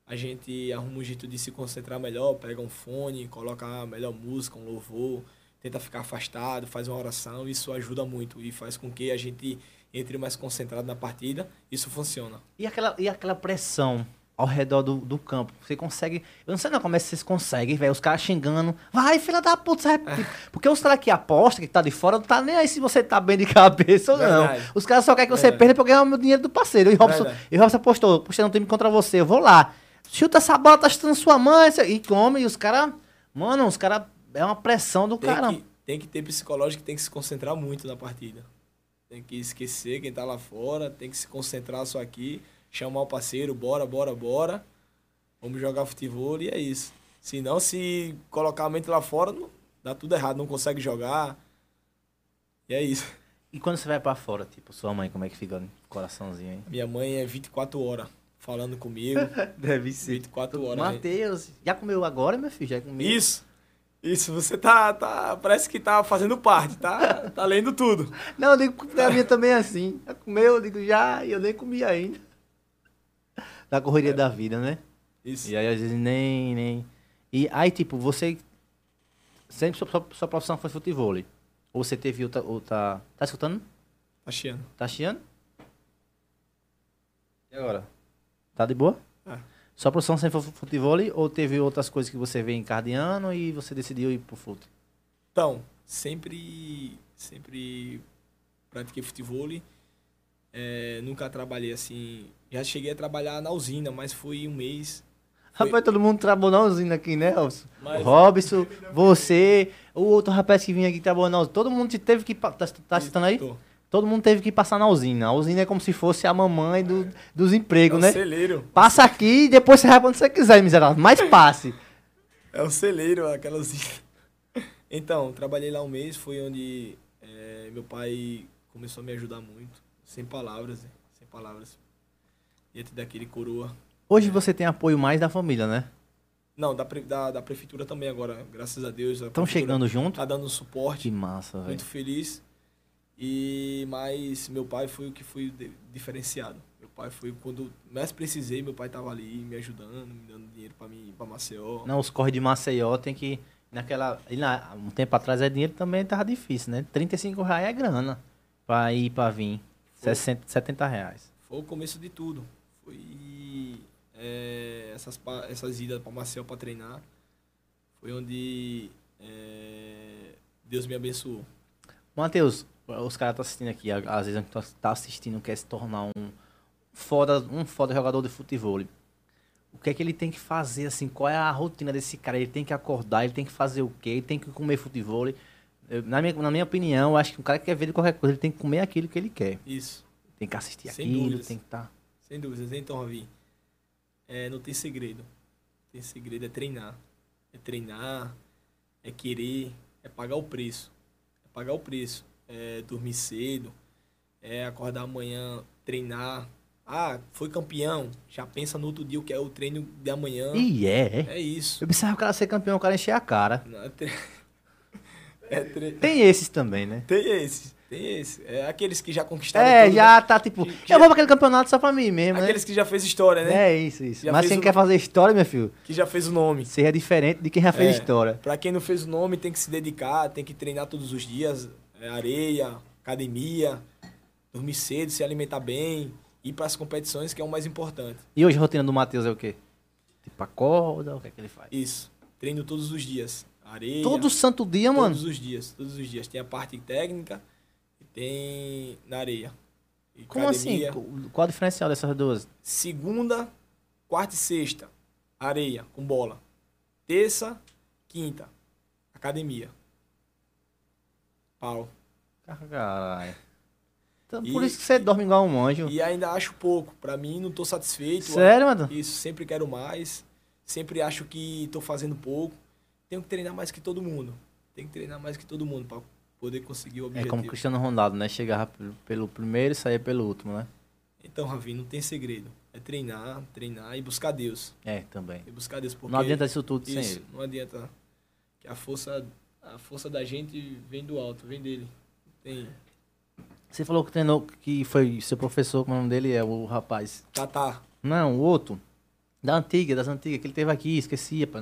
a gente arruma um jeito de se concentrar melhor, pega um fone, coloca a melhor música, um louvor. Tenta ficar afastado, faz uma oração, isso ajuda muito e faz com que a gente entre mais concentrado na partida, isso funciona. E aquela, e aquela pressão ao redor do, do campo? Você consegue. Eu não sei não como é que vocês conseguem, velho. Os caras xingando. Vai, filha da puta, sabe? Porque os caras que apostam, que tá de fora, não tá nem aí se você tá bem de [LAUGHS] cabeça ou não. Verdade. Os caras só querem que você Verdade. perda pra ganhar o meu dinheiro do parceiro. E o Robson, Verdade. e Robson apostou, não tem contra você, eu vou lá. Chuta essa bola, tá chutando sua mãe. E come, e os caras. Mano, os caras. É uma pressão do Tem caramba. que, tem que ter psicológico, tem que se concentrar muito na partida. Tem que esquecer quem tá lá fora, tem que se concentrar só aqui, chamar o parceiro, bora, bora, bora. Vamos jogar futebol e é isso. Se não, se colocar a mente lá fora, não- dá tudo errado, não consegue jogar. E é isso. E quando você vai pra fora, tipo, sua mãe, como é que fica no coraçãozinho, hein? Minha mãe é 24 horas falando comigo. [LAUGHS] Deve 24 horas. né? Matheus, já comeu agora, meu filho? Já comeu? Isso. Isso, você tá, tá. Parece que tá fazendo parte, tá? Tá lendo tudo. [LAUGHS] Não, eu digo porque a minha também é assim. Já comeu, eu digo já, e eu nem comi ainda. Da correria da vida, né? Isso. E aí, às vezes, nem, nem... E aí, tipo, você... Sempre sua, sua, sua profissão foi futebol. Ou você teve outra... outra... Tá escutando? Tá chiando. Tá chiando? E agora? Tá de boa? Sua profissão sempre foi futebol ou teve outras coisas que você vê em cardiano e você decidiu ir pro fute? Então, sempre, sempre pratiquei futebol. É, nunca trabalhei assim. Já cheguei a trabalhar na usina, mas foi um mês. Foi- Rapaz, todo mundo trabalhou na usina aqui, né, Robson? Mas- Robson, você, o outro rapaz que vinha aqui trabalhou na usina. Todo mundo te- teve que. Tá, tá citando aí? Tô. Todo mundo teve que passar na usina. A usina é como se fosse a mamãe do- dos É empregos, um né? celeiro. Passa aqui e depois você vai onde você quiser, miserável. Mas [LAUGHS] passe. É um celeiro, aquela usina. Então, trabalhei lá um mês, foi onde é, meu pai começou a me ajudar muito. Sem palavras, né? sem palavras. Diante daquele coroa. Hoje você tem apoio mais da família, né? Não, da, da, da prefeitura também agora, graças a Deus. Estão chegando junto? Tá dando suporte. Que massa, velho. muito feliz. E mas meu pai foi o que foi diferenciado. Meu pai foi quando mais precisei, meu pai tava ali me ajudando, me dando dinheiro para mim, para Maceió. Não, os corre de Maceió tem que. Naquela. e na- um tempo atrás é dinheiro também tava difícil, né? 35 reais é grana. Pra ir pra vir. Foi. 60, 70 reais. Foi o começo de tudo. Foi é, essas essas idas para Maceió para treinar. Foi onde é, Deus me abençoou. Matheus, os caras estão assistindo aqui, às vezes tá- tá assistindo, quer se tornar um foda, um foda jogador de futebol. O que é que ele tem que fazer, assim, qual é a rotina desse cara? Ele tem que acordar, ele tem que fazer o quê? Ele tem que comer futebol. Eu- na, minha, na minha opinião, eu acho que um cara que quer ver de qualquer coisa, ele tem que comer aquilo que ele quer. Isso. Tem que assistir Sem aquilo, dúvidas. tem que tá- estar... Sem dúvidas. Então, Ravi, é, não tem segredo. Tem segredo, é treinar. É treinar, é querer, é pagar o preço. É pagar o preço. É dormir cedo, é acordar amanhã, treinar. Ah, foi campeão. Já pensa no outro dia o que é o treino de amanhã. E é. É isso. Eu pensava que o cara ser campeão, o cara encher a cara. Não, é tre- [LAUGHS] é tre- Tem esses também, né? Tem esse, tem esse. É aqueles que já conquistaram É, tudo, já tá tipo. Que- que- Eu vou pra aquele campeonato só pra mim mesmo, né? né? Aqueles que já fez história, né? É isso, isso. Já Mas quem o- quer fazer história, meu filho, Que já fez o nome. seja diferente de quem já fez É. história. Pra quem não fez o nome, tem que se dedicar, tem que treinar todos os dias, é, areia, academia, dormir cedo, se alimentar bem, ir para as competições, que é o mais importante. E hoje a rotina do Matheus é o quê? Tipo, acorda, o que é que ele faz? Isso. Treino todos os dias. Areia. Todo santo dia, mano. Todos os dias, todos os dias. Tem a parte técnica e tem na areia. E Como academia. assim? Qual a diferencial dessas duas? Segunda, quarta e sexta, areia com bola. Terça, quinta, academia. Pau. Caralho. Então, E- por isso que você dorme igual um anjo. E ainda acho pouco. Pra mim, não tô satisfeito. Sério, mano? Isso, sempre quero mais. Sempre acho que tô fazendo pouco. Tenho que treinar mais que todo mundo. Tenho que treinar mais que todo mundo pra poder conseguir o É objetivo. como o Cristiano Ronaldo, né? Chegava pelo, primeiro e saía pelo último, né? Então, Ravi, não tem segredo. É treinar, treinar e buscar Deus. É, também. E buscar Deus. Porque Não adianta isso tudo sem Isso, ele. não adianta. Que a força, a força da gente vem do alto, vem dele. Tem Você falou que treinou, que foi seu professor, como é o nome dele é o rapaz. Tatá. Não, o outro. Da antiga, das antigas, que ele teve aqui, esquecia, pô.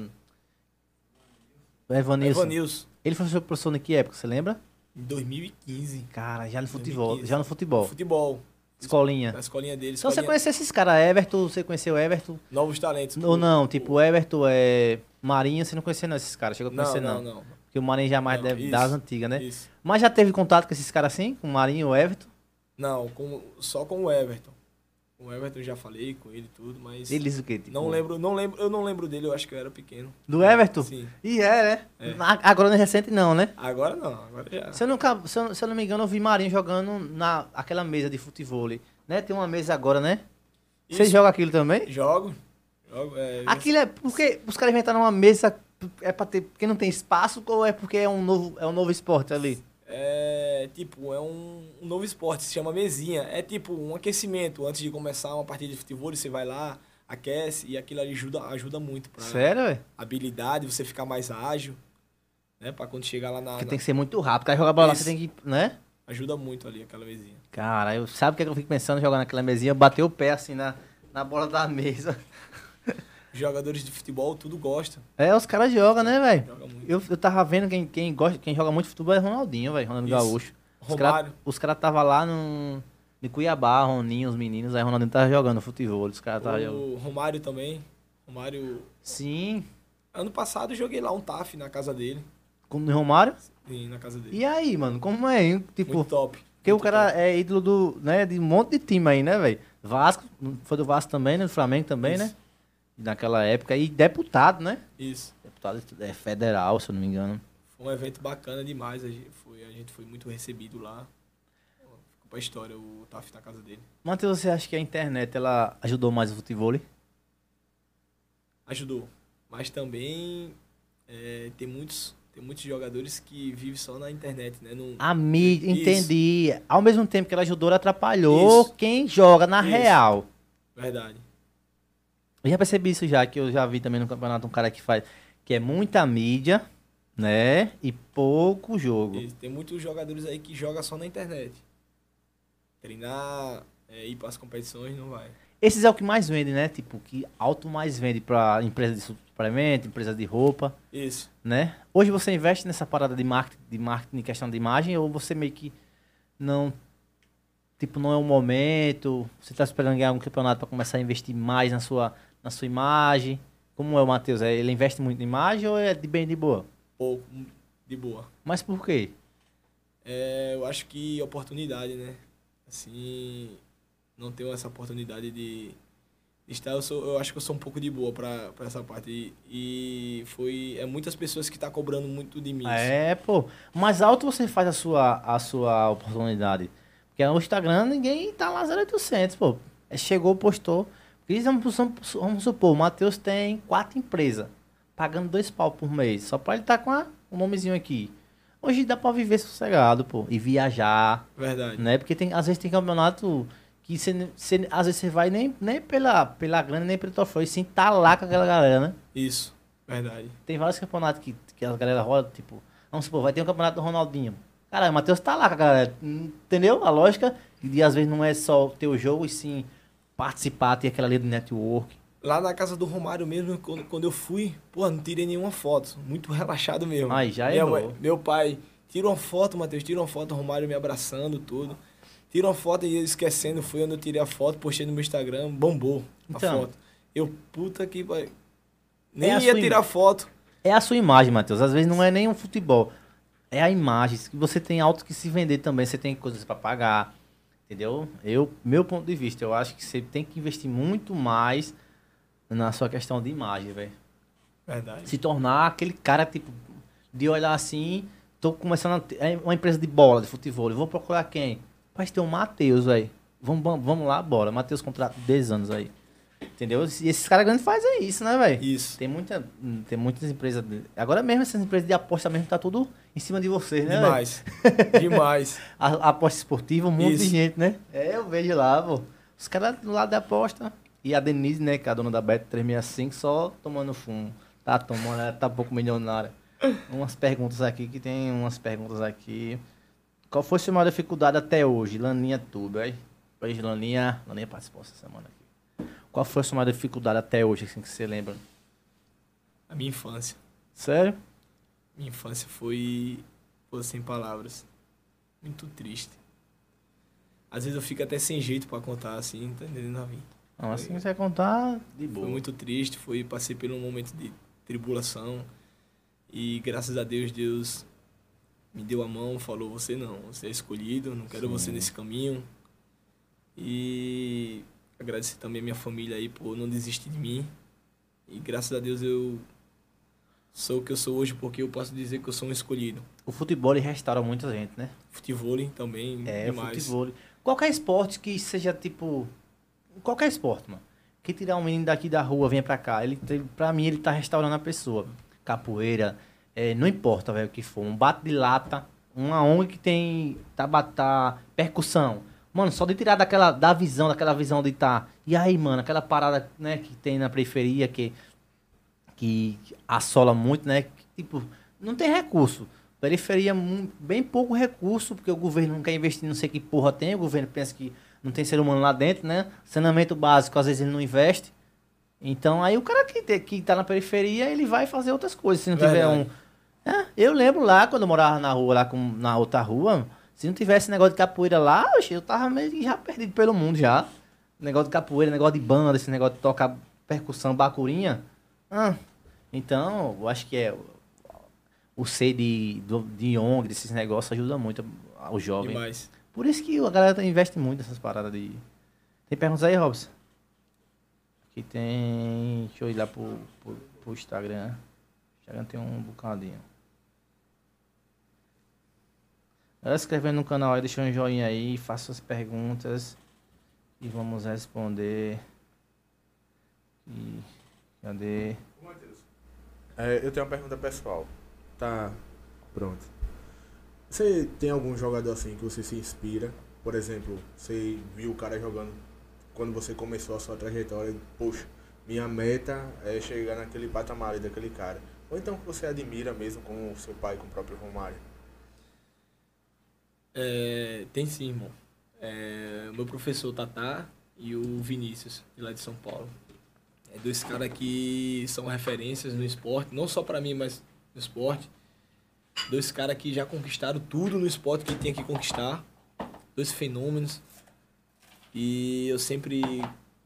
Evanilson. Evanilson. Ele foi seu professor em que época, você lembra? Em 2015. Cara, já no futebol. 2015. Já no futebol. Futebol. Escolinha. Na escolinha dele. Então você escolinha- conheceu esses caras, Everton, você conheceu Everton? Novos talentos. Ou não, tipo, Everton, é... Marinho, você não conhecia não esses caras, chegou a Não, conhecer não, não. não. Porque o Marinho já é mais Não, deve- isso, das antigas, né? Isso. Mas já teve contato com esses caras assim? Com o Marinho, o Everton? Não, com, só com o Everton. Com o Everton eu já falei com ele e tudo, mas. Eles o quê? Tipo, Não lembro, não lembro, eu não lembro dele, eu acho que eu era pequeno. Do Everton? Sim. E é, né? É. Agora não é recente não, né? Agora não, agora já. Se eu, nunca, se, eu, se eu não me engano, eu vi Marinho jogando na aquela mesa de futebol. Né? Tem uma mesa agora, né? Você Isso. joga aquilo também? Jogo. Jogo. É, Aquilo é porque os caras inventaram uma mesa é pra ter porque não tem espaço ou é porque é um novo é um novo esporte ali? É tipo, é um, um novo esporte, se chama mesinha. É tipo um aquecimento. Antes de começar uma partida de futebol, você vai lá, aquece e aquilo ali ajuda, ajuda muito pra Sério, habilidade, você ficar mais ágil. Né? Pra quando chegar lá na. Porque na- tem que ser muito rápido. O cara joga bola, lá, você tem que, né? Ajuda muito ali aquela mesinha. Cara, eu sabe o que, é que eu fico pensando jogar naquela mesinha, bater o pé assim na, na bola da mesa. Jogadores de futebol, tudo gosta. É, os caras jogam, né, velho? Eu, eu tava vendo quem, quem, gosta, quem joga muito futebol é Ronaldinho, velho, Ronaldo Isso. Gaúcho. Os caras cara tava lá no, em Cuiabá, Roninho, os meninos, aí o Ronaldinho tava jogando futebol, os caras tava jogando. O Romário também. Romário. Sim, Ano passado eu joguei lá um TAF na casa dele. como no Romário. Sim, na casa dele. E aí, mano, como é, hein? Tipo, muito top. porque o muito cara top. é ídolo do, né, de um monte de time aí, né, velho? Vasco, foi do Vasco também, né? Do Flamengo também, Isso. né? Naquela época. E deputado, né? Isso. Deputado é federal, se eu não me engano. Foi um evento bacana demais. A gente foi, a gente foi muito recebido lá. Ficou pra história o TAF na casa dele. Matheus, você acha que a internet, ela ajudou mais o futebol? Ajudou. Mas também é, tem, muitos, tem muitos jogadores que vivem só na internet, né? Não, A mídia, Isso. entendi. Ao mesmo tempo que ela ajudou, ela atrapalhou Isso. quem joga na Isso. real. Verdade. Eu já percebi isso já, que eu já vi também no campeonato um cara que faz, que é muita mídia, né? E pouco jogo. Tem muitos jogadores aí que jogam só na internet. Treinar, é, ir para as competições, não vai. Esses é o que mais vende, né? Tipo, que alto mais vende pra empresa de suplemento, empresa de roupa, Isso. né? Hoje você investe nessa parada de marketing, de marketing em questão de imagem, ou você meio que não. Tipo, não é o momento, você tá esperando ganhar um campeonato pra começar a investir mais na sua, na sua imagem. Como é o Matheus? É, Ele investe muito em imagem ou é de bem de boa? Pouco, de boa. Mas por quê? É, eu acho que oportunidade, né? Assim, não tenho essa oportunidade de, de estar. Eu, sou, eu acho que eu sou um pouco de boa pra, pra essa parte. E, e foi. É muitas pessoas que tá cobrando muito de mim. É, pô. Mais alto você faz a sua, a sua oportunidade. Porque no Instagram ninguém tá lá 0800, pô. É, Chegou, postou. Porque vamos, vamos- supor, o Matheus tem quatro empresas, pagando dois pau por mês, só pra ele tá com a, o nomezinho aqui. Hoje dá pra viver sossegado, pô, e viajar, Verdade. né? Porque tem, às vezes tem campeonato que você, você- às vezes você vai nem, nem pela, pela grana, nem pelo troféu, e sim tá lá com aquela galera, né? Isso. Verdade. Tem vários campeonatos que, que a galera roda, tipo, vamos supor, vai ter um campeonato do Ronaldinho. Cara, o Matheus tá lá com a galera. Entendeu? A lógica de às vezes não é só ter o jogo, e sim participar, ter aquela ali do network. Lá na casa do Romário mesmo, quando, quando eu fui, pô, não tirei nenhuma foto. Muito [LAUGHS] relaxado mesmo. Aí, já Minha errou. mãe- Meu pai, tira uma foto, Matheus, tira uma foto, Romário me abraçando, tudo. Tira uma foto e esquecendo, fui onde eu tirei a foto, postei no meu Instagram, bombou a Então. foto. Eu, puta que vai. Nem É a ia sua tirar foto. É a sua imagem, Matheus. Às vezes não é nem um futebol. É a imagem. Você tem alto que se vender também. Você tem coisas pra pagar. Entendeu? Eu, meu ponto de vista, eu acho que você tem que investir muito mais na sua questão de imagem, velho. Verdade. se tornar aquele cara, tipo, de olhar assim, tô começando a ter- é uma empresa de bola, de futebol, eu vou procurar quem? Mas tem o Matheus, velho. Vamos, vamos, lá, bora. Matheus contrato de 10 anos aí. Entendeu? E esses caras grandes fazem isso, né, velho? Isso. Tem, muita, tem muitas empresas. de- Agora mesmo, essas empresas de aposta mesmo tá tudo em cima de vocês, né? Demais. Demais. [LAUGHS] A, a aposta esportiva, um monte de Isso. gente, né? É, eu vejo lá, pô. Os caras do lado da aposta. E a Denise, né, que é a dona da Bet 365, só tomando fumo. Tá tomando, ela tá pouco milionária. Umas perguntas aqui, que tem umas perguntas aqui. Qual foi a sua maior dificuldade até hoje? Laninha tudo, aí. Beijo, Laninha. Laninha participou essa semana aqui. Qual foi a sua maior dificuldade até hoje, assim, que você lembra? A minha infância. Sério? Minha infância foi, foi sem palavras. Muito triste. Às vezes eu fico até sem jeito pra contar, assim, tá entendendo, Ravi? Não, assim você vai contar de boa. Foi muito triste, foi, passei por um momento de tribulação. E graças a Deus, Deus me deu a mão, falou, você não, você é escolhido, não quero Sim. você nesse caminho. E agradecer também a minha família aí por não desistir de mim. E graças a Deus eu sou o que eu sou hoje porque eu posso dizer que eu sou um escolhido. O futebol restaura muita gente, né? Futebol também, É, demais. futebol. Qualquer esporte que seja tipo. Qualquer esporte, mano. Que tirar um menino daqui da rua, venha pra cá. Ele, pra mim, ele tá restaurando a pessoa. Capoeira, é, não importa, velho, o que for. Um bate de lata, uma ONG que tem. Tá, tá percussão. Mano, só de tirar daquela, da visão, daquela visão de tá. E aí, mano, aquela parada, né, que tem na periferia, que, que assola muito, né? tipo, não tem recurso. Periferia, bem pouco recurso, porque o governo não quer investir, não sei que porra tem, o governo pensa que não tem ser humano lá dentro, né? Saneamento básico, às vezes ele não investe. Então, aí o cara que, te- que tá na periferia, ele vai fazer outras coisas. Se não tiver um. É, eu lembro lá, quando eu morava na rua, lá com, na outra rua, se não tivesse negócio de capoeira lá, eu tava meio que já perdido pelo mundo já. Negócio de capoeira, negócio de banda, esse negócio de tocar percussão, bacurinha. Ah, então, eu acho que é o- ser de, do- de ONG, desses negócios, ajuda muito ao jovem. Demais. Por isso que a galera investe muito nessas paradas de. Tem perguntas aí, Robson? Aqui tem. Deixa eu ir lá pro, pro, pro Instagram. O Instagram tem um bocadinho. Se inscrevendo no canal aí, deixa um joinha aí, faça as perguntas e vamos responder. E cadê? É, eu tenho uma pergunta pessoal. Tá pronto. Você tem algum jogador assim que você se inspira? Por exemplo, você viu o cara jogando quando você começou a sua trajetória poxa, minha meta é chegar naquele patamar daquele cara. Ou então que você admira mesmo com o seu pai, com o próprio Romário. É, tem sim, irmão. É, meu professor Tatá e o Vinícius, de lá de São Paulo. É dois caras que são referências no esporte, não só pra mim, mas no esporte. Dois caras que já conquistaram tudo no esporte que tinha que conquistar. Dois fenômenos. E eu sempre,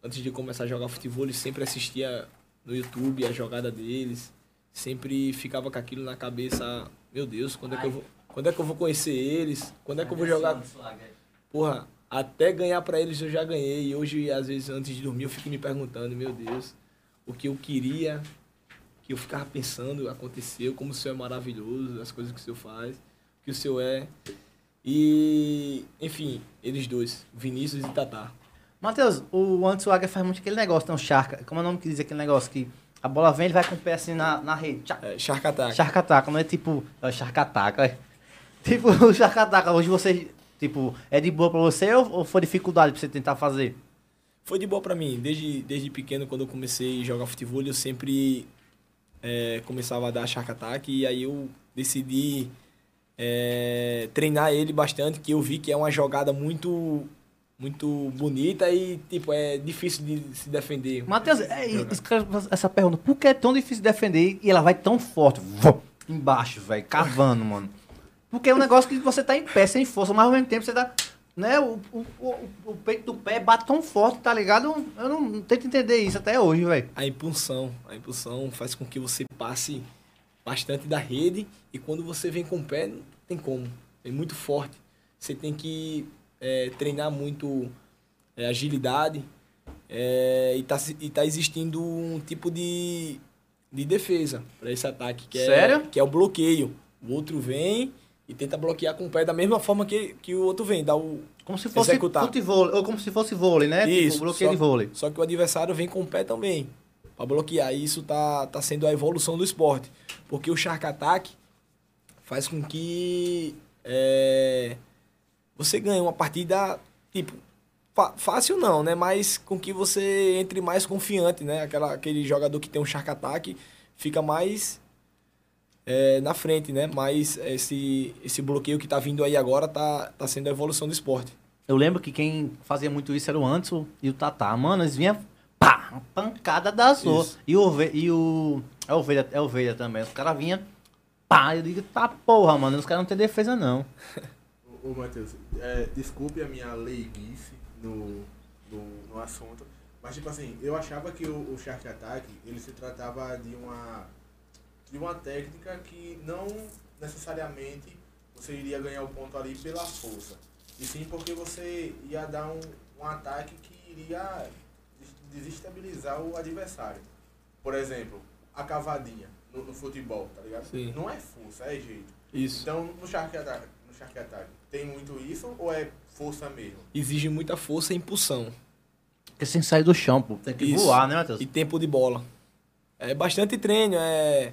antes de começar a jogar futebol, eu sempre assistia no YouTube a jogada deles. Sempre ficava com aquilo na cabeça, meu Deus, quando é que eu vou, quando é que eu vou conhecer eles? Quando é que eu vou jogar Porra, até ganhar pra eles eu já ganhei. E hoje, às vezes, antes de dormir, eu fico me perguntando, meu Deus, o que eu queria, que eu ficava pensando, aconteceu, como o Senhor é maravilhoso, as coisas que o Senhor faz, o que o Senhor é. E, enfim, eles dois, Vinícius e Tatá. Matheus, o Anderson Águia faz muito aquele negócio, tem um charca. Como é o nome que diz aquele negócio? Que a bola vem, ele vai com o pé assim na, na rede. Tchac, É, Shark Attack. Charcataca, não é tipo. É charcataca, é. Tipo, o charcataca, hoje você. Tipo, é de boa pra você ou, ou foi dificuldade pra você tentar fazer? Foi de boa pra mim. Desde, desde pequeno, quando eu comecei a jogar futebol, eu sempre é, começava a dar Shark Attack. E aí eu decidi é, treinar ele bastante, que eu vi que é uma jogada muito muito bonita e, tipo, é difícil de se defender. Matheus, é, essa pergunta. Por que é tão difícil defender e ela vai tão forte? Vum, embaixo, velho, cavando, mano. Porque é um negócio que você tá em pé, sem força, mas ao mesmo tempo você tá. Né, o, o, o, o peito do pé bate tão forte, tá ligado? Eu não, não tento entender isso até hoje, velho. A impulsão, a impulsão faz com que você passe bastante da rede e quando você vem com o pé, não tem como. É muito forte. Você tem que é, treinar muito é, agilidade é, e, tá, e tá existindo um tipo de, de defesa para esse ataque, que Sério? é, que é o bloqueio. O outro vem e tenta bloquear com o pé da mesma forma que, que o outro vem, dá o, Como se fosse Executar. futebol, ou como se fosse vôlei, né? Isso, tipo, bloqueio só- de vôlei. Só que o adversário vem com o pé também. Pra bloquear. E isso tá, tá sendo a evolução do esporte. Porque o Shark Attack faz com que é, você ganhe uma partida, tipo, fácil não, né? Mas com que você entre mais confiante, né? Aquela, aquele jogador que tem um Shark Attack fica mais é, na frente, né? Mas esse, esse bloqueio que tá vindo aí agora tá, tá sendo a evolução do esporte. Eu lembro que quem fazia muito isso era o Anderson e o Tatá. Mano, eles vinham, pá, uma pancada das Isso. outras. E o, e o... É ovelha, é ovelha também. Os caras vinham pá. Eu digo, tá porra, mano, os caras não tem defesa não. [LAUGHS] Ô, ô Matheus, é, desculpe a minha leiguice no, no, no assunto, mas tipo assim, eu achava que o, o Shark Attack, ele se tratava de uma, de uma técnica que não necessariamente você iria ganhar o ponto ali pela força, e sim porque você ia dar um, um ataque que iria des- desestabilizar o adversário. Por exemplo, a cavadinha no, no futebol, tá ligado? Sim. Não é força, é jeito. Isso. Então, no Shark Attack, no Shark Attack, tem muito isso ou é força mesmo? Exige muita força e impulsão. Porque sem sair do chão, pô. Tem que Isso. voar, né, Matheus? E tempo de bola. É bastante treino, é.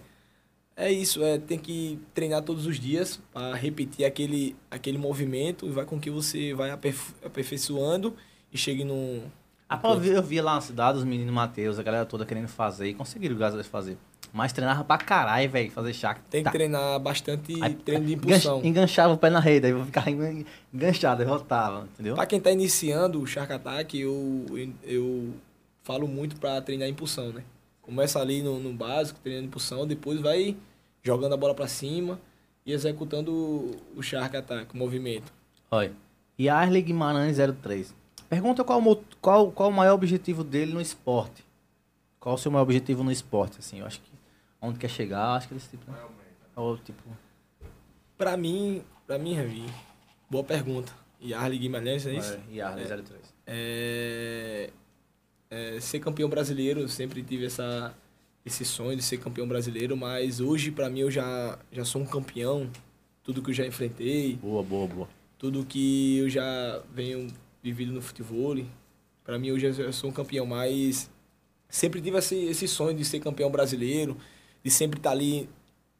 É isso, é, tem que treinar todos os dias para repetir aquele, aquele movimento e vai com que você vai aperf- aperfeiçoando e chegue num. Ah, eu vi, eu vi lá na cidade os meninos Matheus, a galera toda querendo fazer e conseguiram, graças a Deus, fazer. Mas treinava pra caralho, velho, fazer chac. Tem que treinar bastante Aí, treino de impulsão. Enganchava o pé na rede, aí eu ficava engan- enganchado, aí voltava, entendeu? Para quem tá iniciando o Shark Attack, eu, eu, falo muito para treinar impulsão, né? Começa ali no, no básico, treinando impulsão, depois vai jogando a bola para cima e executando o, Shark Attack, o movimento. Olha. E Arley Guimarães 03. Pergunta qual, qual, qual o maior objetivo dele no esporte. Qual o seu maior objetivo no esporte, assim? Eu acho que onde quer chegar, acho que desse tipo, né? Ou tipo... Para mim, para mim, Ravi, boa pergunta. E Arley Guimarães, é isso? É, e Arley 03. É, é, ser campeão brasileiro, sempre tive essa, esse sonho de ser campeão brasileiro, mas hoje, para mim, eu já, já sou um campeão. Tudo que eu já enfrentei, Boa, boa, boa. tudo que eu já venho vivido no futebol, para mim hoje eu já sou um campeão, mas sempre tive esse, esse sonho de ser campeão brasileiro, de sempre estar ali,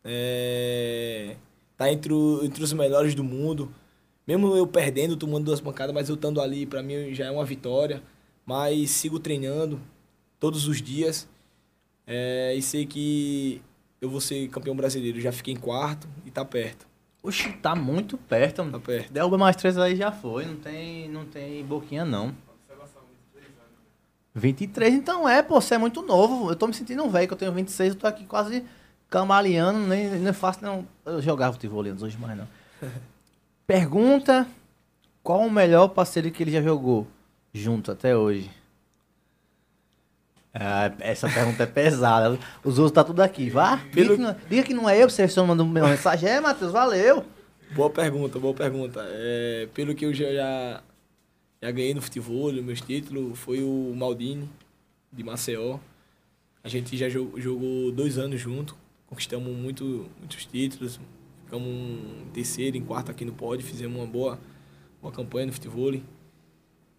é, tá entre, o- entre os melhores do mundo. Mesmo eu perdendo, tomando duas pancadas, mas eu estando ali, para mim já é uma vitória. Mas sigo treinando todos os dias é, e sei que eu vou ser campeão brasileiro. Já fiquei em quarto e tá perto. Oxi, tá muito perto, Tá perto. Derruba mais três aí já foi, não tem, não tem boquinha não. 23, então é, pô, você é muito novo. Eu tô me sentindo velho, que eu tenho 26, eu tô aqui quase cambaleando, nem, nem é fácil não. Eu jogava futebol hoje mais não. [LAUGHS] Pergunta: qual o melhor parceiro que ele já jogou junto até hoje? Ah, essa pergunta é pesada. Os outros tá tudo aqui, vá. Diga, Pelo- que não, diga que não é eu, você só mandou uma mensagem. É, Matheus, valeu. Boa pergunta, boa pergunta. É, pelo que eu já, já, já ganhei no futebol, meus títulos, foi o Maldini, de Maceió. A gente já jo- jogou dois anos junto, conquistamos muito, muitos títulos, ficamos em terceiro, em quarto aqui no pódio, fizemos uma boa, boa campanha no futebol.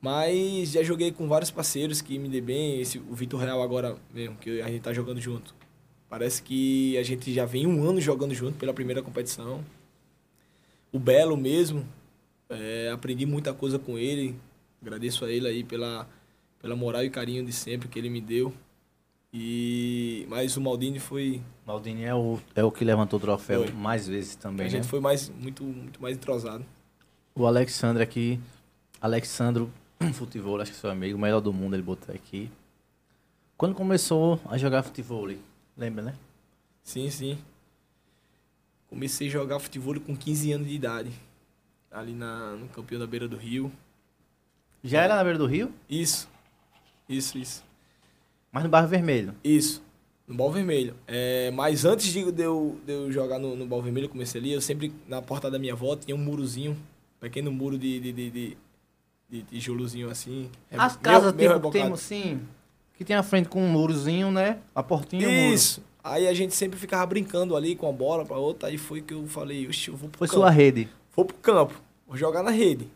Mas já joguei com vários parceiros que me dê bem, esse, o Vitor Real agora mesmo, que a gente tá jogando junto. Parece que a gente já vem um ano jogando junto pela primeira competição. O Belo mesmo, é, aprendi muita coisa com ele. Agradeço a ele aí pela, pela moral e carinho de sempre que ele me deu. E mas o Maldini foi Maldini é o, é o que levantou o troféu Foi. mais vezes a também, né? gente foi mais muito muito mais entrosado. O Alexandre aqui, Alexandro Futebol, acho que seu amigo, o melhor do mundo, ele botou aqui. Quando começou a jogar futebol, lembra, né? Sim, sim. Comecei a jogar futebol com 15 anos de idade. Ali na, no campeão da beira do rio. Já era na beira do rio, Isso. Isso, isso. mas no bairro vermelho. Isso, no Bal Vermelho. É, mas antes de de eu, de eu jogar no, no Bal Vermelho, comecei ali, eu sempre, na porta da minha avó, tinha um murozinho, um pequeno muro de, de, de, de, tijolozinho assim. As meio- casas, meio tipo, rebocado. tem assim, que tem a frente com um murozinho, né? A portinha. Isso. Aí a gente sempre ficava brincando ali com a bola pra outra, aí foi que eu falei, oxe, eu vou pro Foi campo. sua rede. Vou pro campo, vou jogar na rede.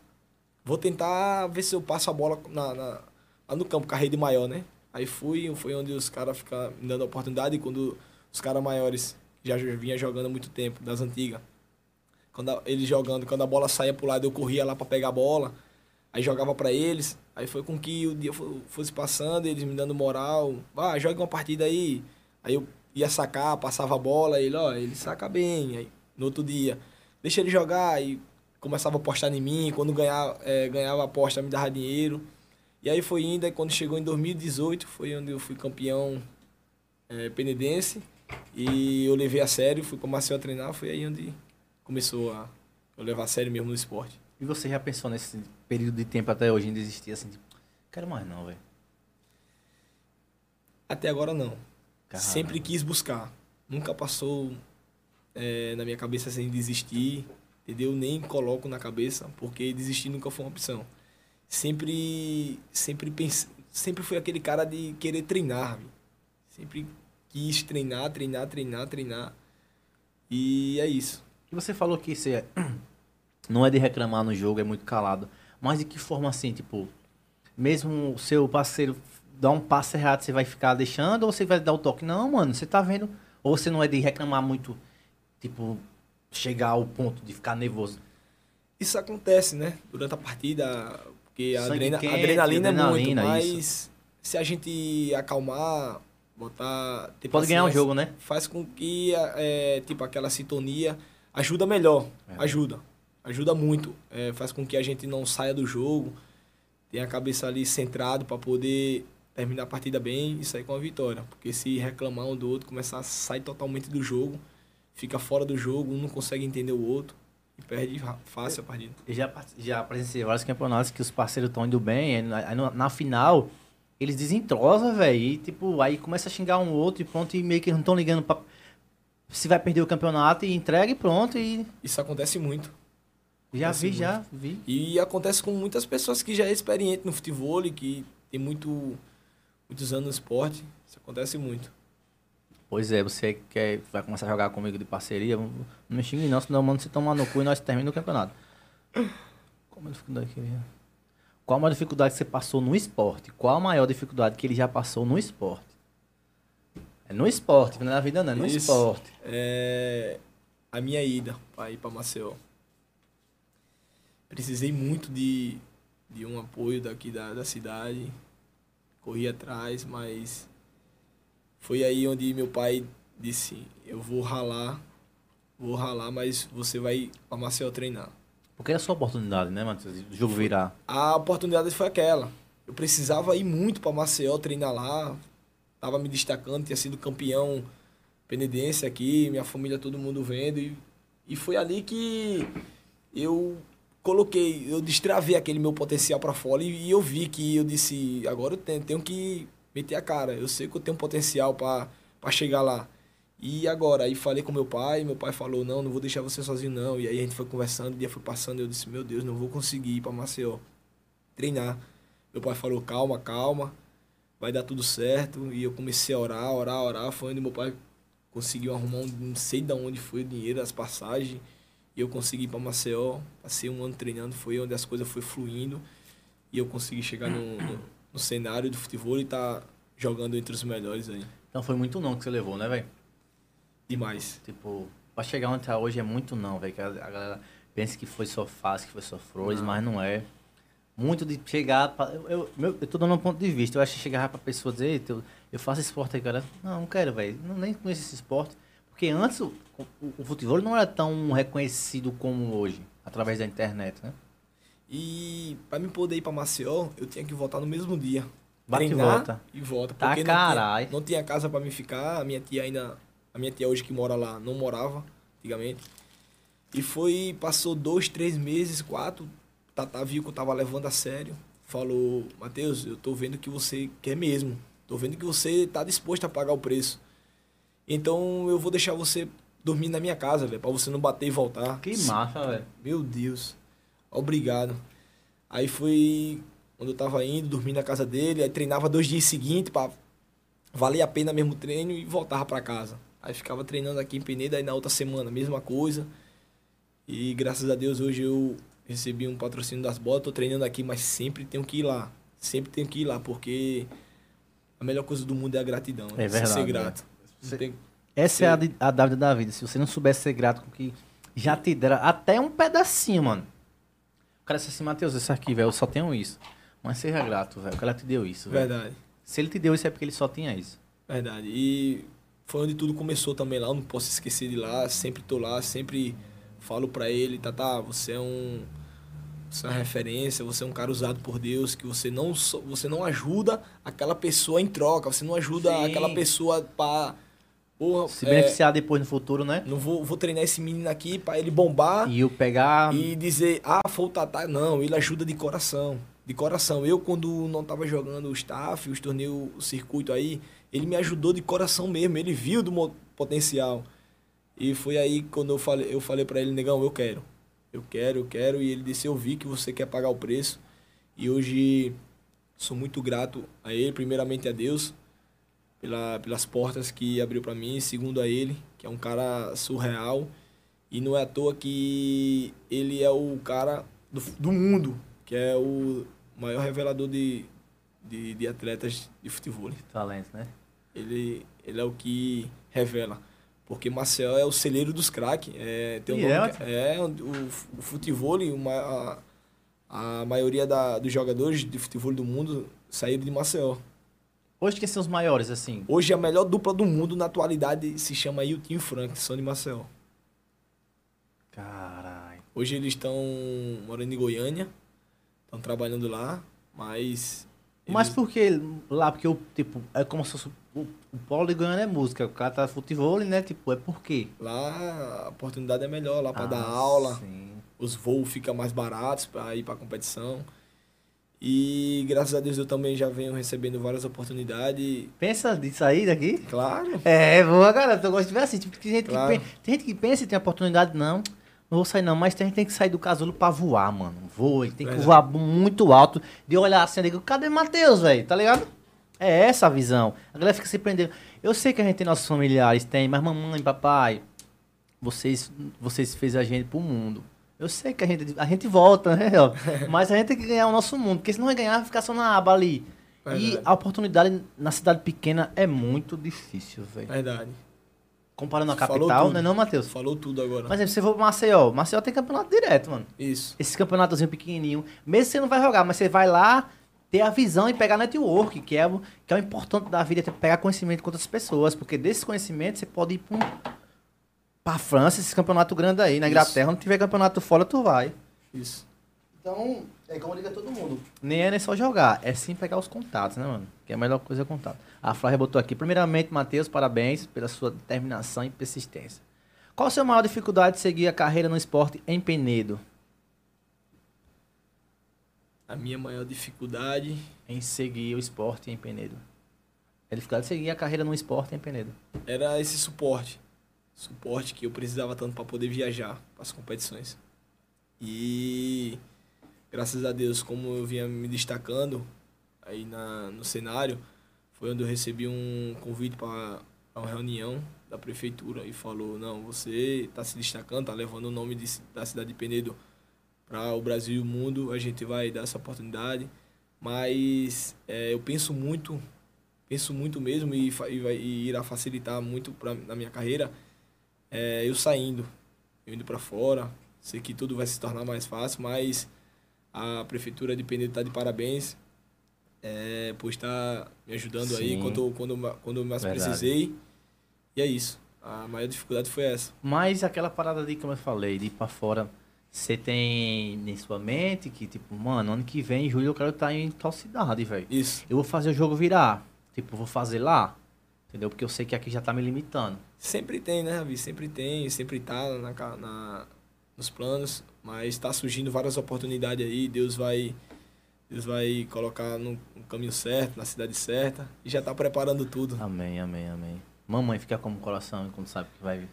Vou tentar ver se eu passo a bola na, na- lá no campo, com a rede maior, né? Aí fui, foi onde os caras ficam me dando a oportunidade, e quando os caras maiores já vinha jogando há muito tempo, das antigas. Quando a- eles jogando, quando a bola saía pro lado, eu corria lá pra pegar a bola. Aí jogava pra eles. Aí foi com que o dia fo- fosse passando, eles me dando moral. Vai, joga uma partida aí. Aí eu ia sacar, passava a bola, ele, ó, ele saca bem. Aí no outro dia, deixa ele jogar. E começava a apostar em mim. Quando ganhava, é, ganhava a aposta, me dava dinheiro. E aí foi indo, aí quando chegou em 2018, foi onde eu fui campeão é, penedense. E eu levei a sério, fui pra Maceió treinar, foi aí onde começou a eu levar a sério mesmo no esporte. E você já pensou nesse período de tempo até hoje em desistir assim, tipo, quero mais não, velho. Até agora não. Caralho. Sempre quis buscar. Nunca passou é, na minha cabeça sem desistir, entendeu? Nem coloco na cabeça, porque desistir nunca foi uma opção. Sempre, sempre pense, sempre fui aquele cara de querer treinar, sempre quis treinar, treinar, treinar, treinar. E é isso. E você falou que você não é de reclamar no jogo, é muito calado. Mas de que forma assim, tipo, mesmo o seu parceiro dar um passo errado, você vai ficar deixando ou você vai dar o toque? Não, mano, você tá vendo. Ou você não é de reclamar muito, tipo, chegar ao ponto de ficar nervoso. Isso acontece, né? Durante a partida, porque a adrena- quente, adrenalina, é muito, adrenalina, mas se a gente acalmar, botar... ter Pode ganhar o paciência, jogo, né? Faz com que, é, tipo, aquela sintonia ajuda melhor, É. ajuda. Ajuda muito. É, faz com que a gente não saia do jogo, tenha a cabeça ali centrado para poder terminar a partida bem e sair com a vitória. Porque se reclamar um do outro, começar a sair totalmente do jogo, fica fora do jogo, um não consegue entender o outro e perde fácil a partida. Eu já, já presenciei vários campeonatos que os parceiros estão indo bem, aí na, na final eles desentrosam, velho, e tipo, aí começa a xingar um outro e pronto, e meio que não estão ligando pra se vai perder o campeonato e entrega e pronto, e Isso acontece muito. Já vi, já vi. E acontece com muitas pessoas que já é experiente no futebol e que tem muito, muitos anos no esporte. Isso acontece muito. Pois é, você quer, vai começar a jogar comigo de parceria, não me xingue não, senão mando você tomar no cu e nós terminamos o campeonato. Qual a maior dificuldade que ele... Qual a maior dificuldade que você passou no esporte? Qual a maior dificuldade que ele já passou no esporte? É no esporte, não é na vida não, é no Isso. esporte. É, a minha ida para ir para Maceió. Precisei muito de, de um apoio daqui da, da cidade. Corri atrás, mas foi aí onde meu pai disse: Eu vou ralar, vou ralar, mas você vai para Maceió treinar. Porque era a sua oportunidade, né, Matheus? O jogo virar. A oportunidade foi aquela. Eu precisava ir muito para Maceió treinar lá. Tava me destacando, tinha sido campeão penedense aqui, minha família, todo mundo vendo. E, e foi ali que eu coloquei, eu destravei aquele meu potencial para fora e, e eu vi que eu disse, agora eu tenho, tenho que meter a cara. Eu sei que eu tenho potencial para chegar lá. E agora, aí falei com meu pai, meu pai falou, não, não vou deixar você sozinho não. E aí a gente foi conversando, o dia foi passando, eu disse, meu Deus, não vou conseguir ir para Maceió treinar. Meu pai falou, calma, calma, vai dar tudo certo. E eu comecei a orar, orar, orar. Foi onde meu pai conseguiu arrumar, um, não sei de onde foi o dinheiro, as passagens. E eu consegui ir para Maceió. Passei um ano treinando, foi onde as coisas foram fluindo. E eu consegui chegar no, no, no cenário do futebol e tá jogando entre os melhores aí. Então foi muito não que você levou, né, velho? Demais. Tipo, pra chegar onde tá hoje é muito não, velho. Que a, a galera pensa que foi só fácil, que foi só flores, mas não é. Muito de chegar. Pra, eu, eu, meu, eu tô dando um ponto de vista. Eu acho que chegar pra pessoa dizer, "Eita, eu, eu faço esporte aí, cara. Não, não quero, velho. Não, nem conheço esse esporte. Porque antes o, o, o futebol não era tão reconhecido como hoje, através da internet, né? E para me poder ir para Maceió, eu tinha que voltar no mesmo dia. Bate e volta. E volta. Tá Porque carai. não tinha, não tinha casa para me ficar. A minha tia ainda. A minha tia hoje que mora lá não morava, antigamente. E foi. Passou dois, três meses, quatro. Tata viu que eu tava levando a sério. Falou, Matheus, eu tô vendo que você quer mesmo. Tô vendo que você tá disposto a pagar o preço. Então eu vou deixar você dormir na minha casa, velho, pra você não bater e voltar. Que massa, velho. Meu Deus. Obrigado. Aí foi quando eu tava indo, dormir na casa dele, aí treinava dois dias seguintes pra valer a pena mesmo o treino e voltava pra casa. Aí ficava treinando aqui em Peneda, aí na outra semana, mesma coisa. E graças a Deus hoje eu recebi um patrocínio das botas, tô treinando aqui, mas sempre tenho que ir lá. Sempre tenho que ir lá, porque a melhor coisa do mundo é a gratidão. né? É Você verdade, Ser né? grato. Você- tem- Essa é a, a dávida da vida. Se você não soubesse ser grato com o que já te deram, até um pedacinho, mano. O cara disse assim, Matheus, isso aqui, velho, eu só tenho isso. Mas seja grato, velho. O cara te deu isso, velho. Verdade. Se ele te deu isso é porque ele só tinha isso. Verdade. E foi onde tudo começou também lá, eu não posso esquecer de lá, sempre tô lá, sempre falo pra ele, Tata, você é um você é uma referência, você é um cara usado por Deus, que você não você não ajuda aquela pessoa em troca, você não ajuda Sim. aquela pessoa pra Porra, Se é, beneficiar depois no futuro, né? não vou, vou treinar esse menino aqui pra ele bombar E eu pegar. e dizer, ah, foi o Tatá. Não, ele ajuda de coração. De coração. Eu, quando não tava jogando o staff, os torneios, o circuito aí, ele me ajudou de coração mesmo. Ele viu do mo- potencial. E foi aí quando eu falei, eu falei para ele, negão, eu quero. Eu quero, eu quero. E ele disse, eu vi que você quer pagar o preço. E hoje sou muito grato a ele, primeiramente a Deus, pela, pelas portas que abriu para mim, segundo a ele, que é um cara surreal. E não é à toa que ele é o cara do, do mundo, que é o maior revelador de, de, de atletas de futebol. Talento, né? Ele, ele é o que revela. Porque Marcel é o celeiro dos craques. É, tem um nome é, é, o, o futebol, uma, a, a maioria da, dos jogadores de futebol do mundo saíram de Maceió. Hoje que são os maiores, assim. Hoje a melhor dupla do mundo na atualidade se chama Hilton e Frank, são de Maceió. Caralho. Hoje eles estão morando em Goiânia, estão trabalhando lá, mas. Mas eles- por que lá? Porque, tipo, é como se fosse o, o polo de Goiânia é música. O cara tá futebol, né? Tipo, é por quê? Lá a oportunidade é melhor, lá para Ah, dar aula, Sim. os voos ficam mais baratos para ir para competição. E graças a Deus eu também já venho recebendo várias oportunidades. Pensa nisso aí daqui? Claro, É, boa, cara. Eu gosto de ver assim. Tipo, tem gente, Claro. que, tem gente que pensa e tem oportunidade, não. Não vou sair, não. Mas tem gente que tem que sair do casulo pra voar, mano. Voa. Tem que Verdade. voar muito alto. De olhar assim, eu digo, cadê Matheus, velho? Tá ligado? É essa a visão. A galera fica se prendendo. Eu sei que a gente tem nossos familiares, tem, mas mamãe, papai, vocês, vocês fez a gente pro mundo. Eu sei que a gente, a gente volta, né? [LAUGHS] Mas a gente tem que ganhar o nosso mundo. Porque se não vai ganhar, vai ficar só na aba ali. E Verdade. a oportunidade na cidade pequena é muito difícil, velho. verdade. Comparando a capital, né não, Matheus? Falou tudo agora. Mas se você for pro Maceió, Maceió tem campeonato direto, mano. Isso. Esse campeonatozinho pequenininho. Mesmo que você não vai jogar, mas você vai lá ter a visão e pegar network, que é o, que é o importante da vida, é pegar conhecimento com outras pessoas. Porque desses conhecimentos você pode ir pra, um, pra França, esse campeonato grande aí. Na Isso. Inglaterra, não tiver campeonato fora, tu vai. Isso. Então, é como liga todo mundo. Nem é nem só jogar, é sim pegar os contatos, né, mano? Que é a melhor coisa é contato. A Flávia botou aqui. Primeiramente, Matheus, parabéns pela sua determinação e persistência. Qual a sua maior dificuldade de seguir a carreira no esporte em Penedo? A minha maior dificuldade Em seguir o esporte em Penedo. A dificuldade de seguir a carreira no esporte em Penedo. era esse suporte. Suporte que eu precisava tanto para poder viajar para as competições. E graças a Deus, como eu vinha me destacando aí na, no cenário, foi onde eu recebi um convite para uma reunião da prefeitura e falou: Não, você está se destacando, está levando o nome de, da cidade de Penedo para o Brasil e o mundo, a gente vai dar essa oportunidade. Mas é, eu penso muito penso muito mesmo e, e, vai, e irá facilitar muito pra, na minha carreira é, eu saindo, eu indo para fora. Sei que tudo vai se tornar mais fácil, mas a prefeitura de Penedo está de parabéns é, por estar me ajudando aí Sim. quando, quando, quando eu mais Verdade. precisei. E é isso. A maior dificuldade foi essa. Mas aquela parada ali, como eu falei, de ir pra fora, você tem em sua mente que, tipo, mano, ano que vem, em julho, eu quero estar em tal cidade, velho. Isso. Eu vou fazer o jogo virar. Tipo, vou fazer lá. Entendeu? Porque eu sei que aqui já tá me limitando. Sempre tem, né, Ravi? Sempre tem, sempre tá na, na, nos planos, mas está surgindo várias oportunidades aí, Deus vai Deus vai colocar no, no caminho certo, na cidade certa, e já tá preparando tudo. Amém, amém, amém. Mamãe fica como coração quando sabe que vai,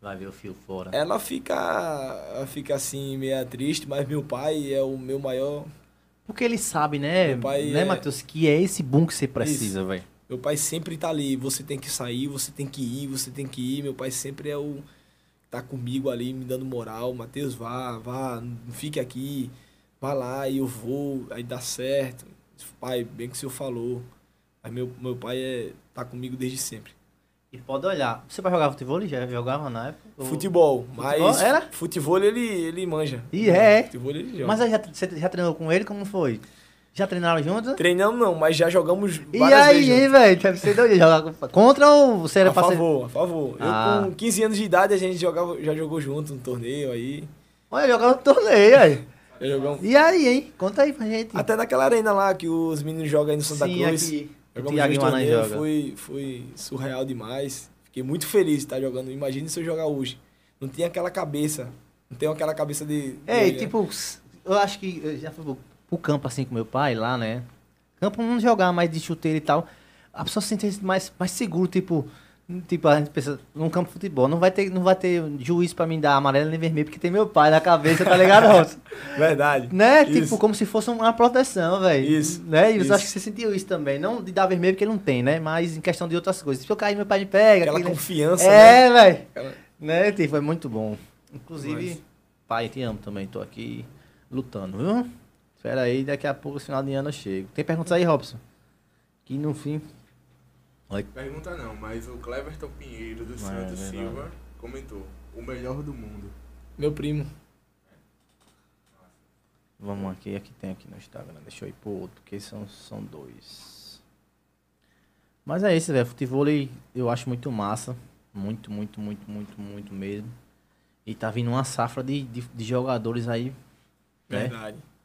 vai ver o fio fora. Ela fica, fica assim, meio triste, mas meu pai é o meu maior. Porque ele sabe, né, Meu pai né, é- Matheus, que é esse boom que você precisa, velho. Meu pai sempre tá ali, você tem que sair, você tem que ir, você tem que ir. Meu pai sempre é o tá comigo ali, me dando moral. Matheus, vá, vá, não fique aqui. Vá lá e eu vou, aí dá certo. Pai, bem que o senhor falou. Mas meu, meu pai é, tá comigo desde sempre. E pode olhar. Você vai jogar futebol? Já jogava na época? Ou- Futebol, mas era? futebol ele, ele manja. E é. Futebol ele joga. Mas aí já, você já treinou com ele? Como foi? Já treinaram juntos? Treinamos não, mas já jogamos E aí, velho? Ser doido jogar contra ou você era A pra ser... favor, a favor. Ah. Eu com 15 anos de idade a gente jogava, já jogou junto no torneio aí. Olha, jogar no torneio, aí. Jogamos. E aí, hein? Conta aí pra gente. Até naquela arena lá que os meninos jogam aí no Santa Sim, Cruz. aqui. Jogamos Thiago junto torneio, joga. foi, foi surreal demais. Fiquei muito feliz de estar jogando. Imagine se eu jogar hoje. Não tinha aquela cabeça. Não tenho aquela cabeça de. É, né? tipo, eu acho que eu já fui pro- campo assim com meu pai lá, né? Campo não jogar mais de chuteiro e tal. A pessoa se sente mais, mais seguro, tipo. Tipo, a gente pensa, num campo de futebol, não vai ter, não vai ter juiz pra mim dar amarelo nem vermelho, porque tem meu pai na cabeça, tá ligado? [LAUGHS] Verdade. Né? Isso. Tipo, como se fosse uma proteção, velho. Isso, Né? E eu acho que você sentiu isso também. Não de dar vermelho, porque não tem, né? Mas em questão de outras coisas. Se eu cair, meu pai me pega. Aquela aquele- confiança, né? É, velho. Aquela- Né, tipo, é muito bom. Inclusive, Mas- pai, te amo também. Tô aqui lutando, viu? Espera aí, daqui a pouco, final de ano eu chego. Tem perguntas aí, Robson? Que no fim. Pergunta não, mas o Cleverton Pinheiro do É, Santos verdade. Silva comentou: o melhor do mundo. Meu primo. Vamos aqui, aqui tem aqui no Instagram. Deixa eu ir pro outro, porque são, são dois. Mas é isso, velho. Futebol eu acho muito massa. Muito, muito, muito, muito, muito mesmo. E tá vindo uma safra de, de, de jogadores aí. Né?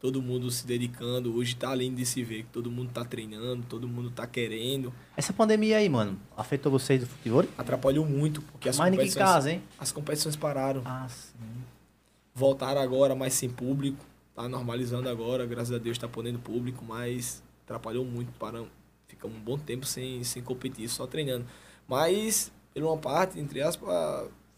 Todo mundo se dedicando. Hoje tá lindo de se ver que todo mundo tá treinando, todo mundo tá querendo. Essa pandemia aí, mano, afetou vocês do futebol? Atrapalhou muito, porque as Mas ninguém competições, casa, hein? as competições pararam. Ah, sim. Voltaram agora, mas sem público. Tá normalizando agora, graças a Deus tá podendo público, mas atrapalhou muito. Param, fica um bom tempo sem, sem competir, só treinando. Mas, por uma parte, entre aspas,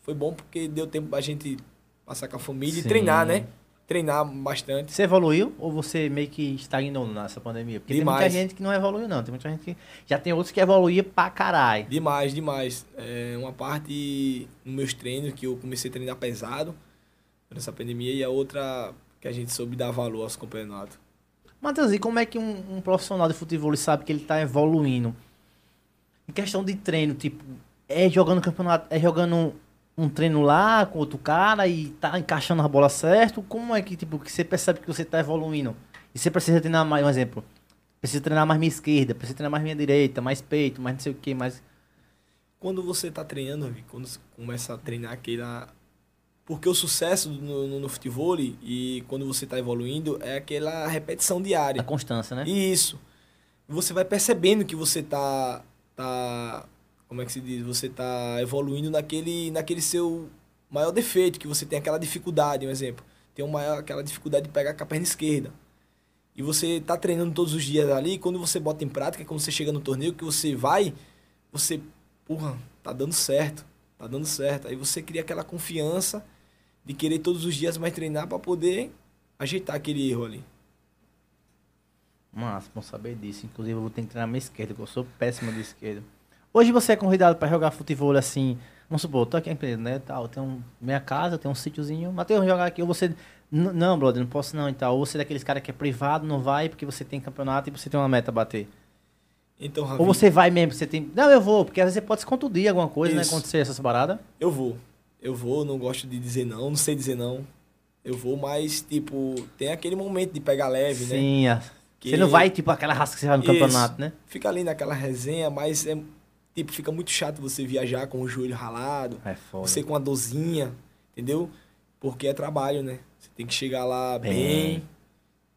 foi bom porque deu tempo pra gente passar com a família Sim. e treinar, né? Treinar bastante. Você evoluiu ou você meio que estagnou nessa pandemia? Porque tem muita Demais. gente que não evoluiu, não. Tem muita gente que. Já tem outros que evoluíam pra caralho. Demais, demais. É uma parte nos meus treinos que eu comecei a treinar pesado nessa pandemia e a outra que a gente soube dar valor aos campeonatos. Matheus, e como é que um, um profissional de futebol sabe que ele tá evoluindo? Em questão de treino, tipo, é jogando campeonato, é jogando um treino lá com outro cara e tá encaixando a bola certo? Como é que, tipo, que você percebe que você tá evoluindo? E você precisa treinar mais, um exemplo, precisa treinar mais minha esquerda, precisa treinar mais minha direita, mais peito, mais não sei o que, mais... Quando você tá treinando, quando você começa a treinar aquela. Porque o sucesso no, no, no futebol e quando você tá evoluindo é aquela repetição A diária. constância, né? Isso. Você vai percebendo que você tá. tá como é que se diz? Você tá evoluindo naquele, naquele seu maior defeito, que você tem aquela dificuldade, um exemplo. Tem uma, aquela dificuldade de pegar com a perna esquerda. E você tá treinando todos os dias ali, quando você bota em prática, quando você chega no torneio, que você vai, você, porra, tá dando certo, tá dando certo. Aí você cria aquela confiança de querer todos os dias mais treinar para poder ajeitar aquele erro ali. Mas, bom saber disso. Inclusive, eu vou ter que treinar minha esquerda, que eu sou péssimo de esquerda. Hoje você é convidado para jogar futebol assim. Vamos supor, tô aqui em Pedro, né? Tal, tenho minha casa, tenho um sítiozinho. Matheus, jogar aqui. Ou você. Não, brother, não posso não e tal. Ou você é daqueles caras que é privado, não vai porque você tem campeonato e você tem uma meta a bater. Então, Ravi, Ou você vai mesmo, você tem. Não, eu vou, porque às vezes você pode se contundir alguma coisa, né? Isso. Acontecer essas paradas. eu vou. Eu vou, não gosto de dizer não, não sei dizer não. Eu vou, mas, tipo, tem aquele momento de pegar leve, né? Sim, a- Que- você não vai, tipo, aquela raça que você vai no Isso. campeonato, né? Fica ali naquela resenha, mas é, tipo, fica muito chato você viajar com o joelho ralado, É você com a dorzinha, entendeu? Porque é trabalho, né? Você tem que chegar lá Bem. bem,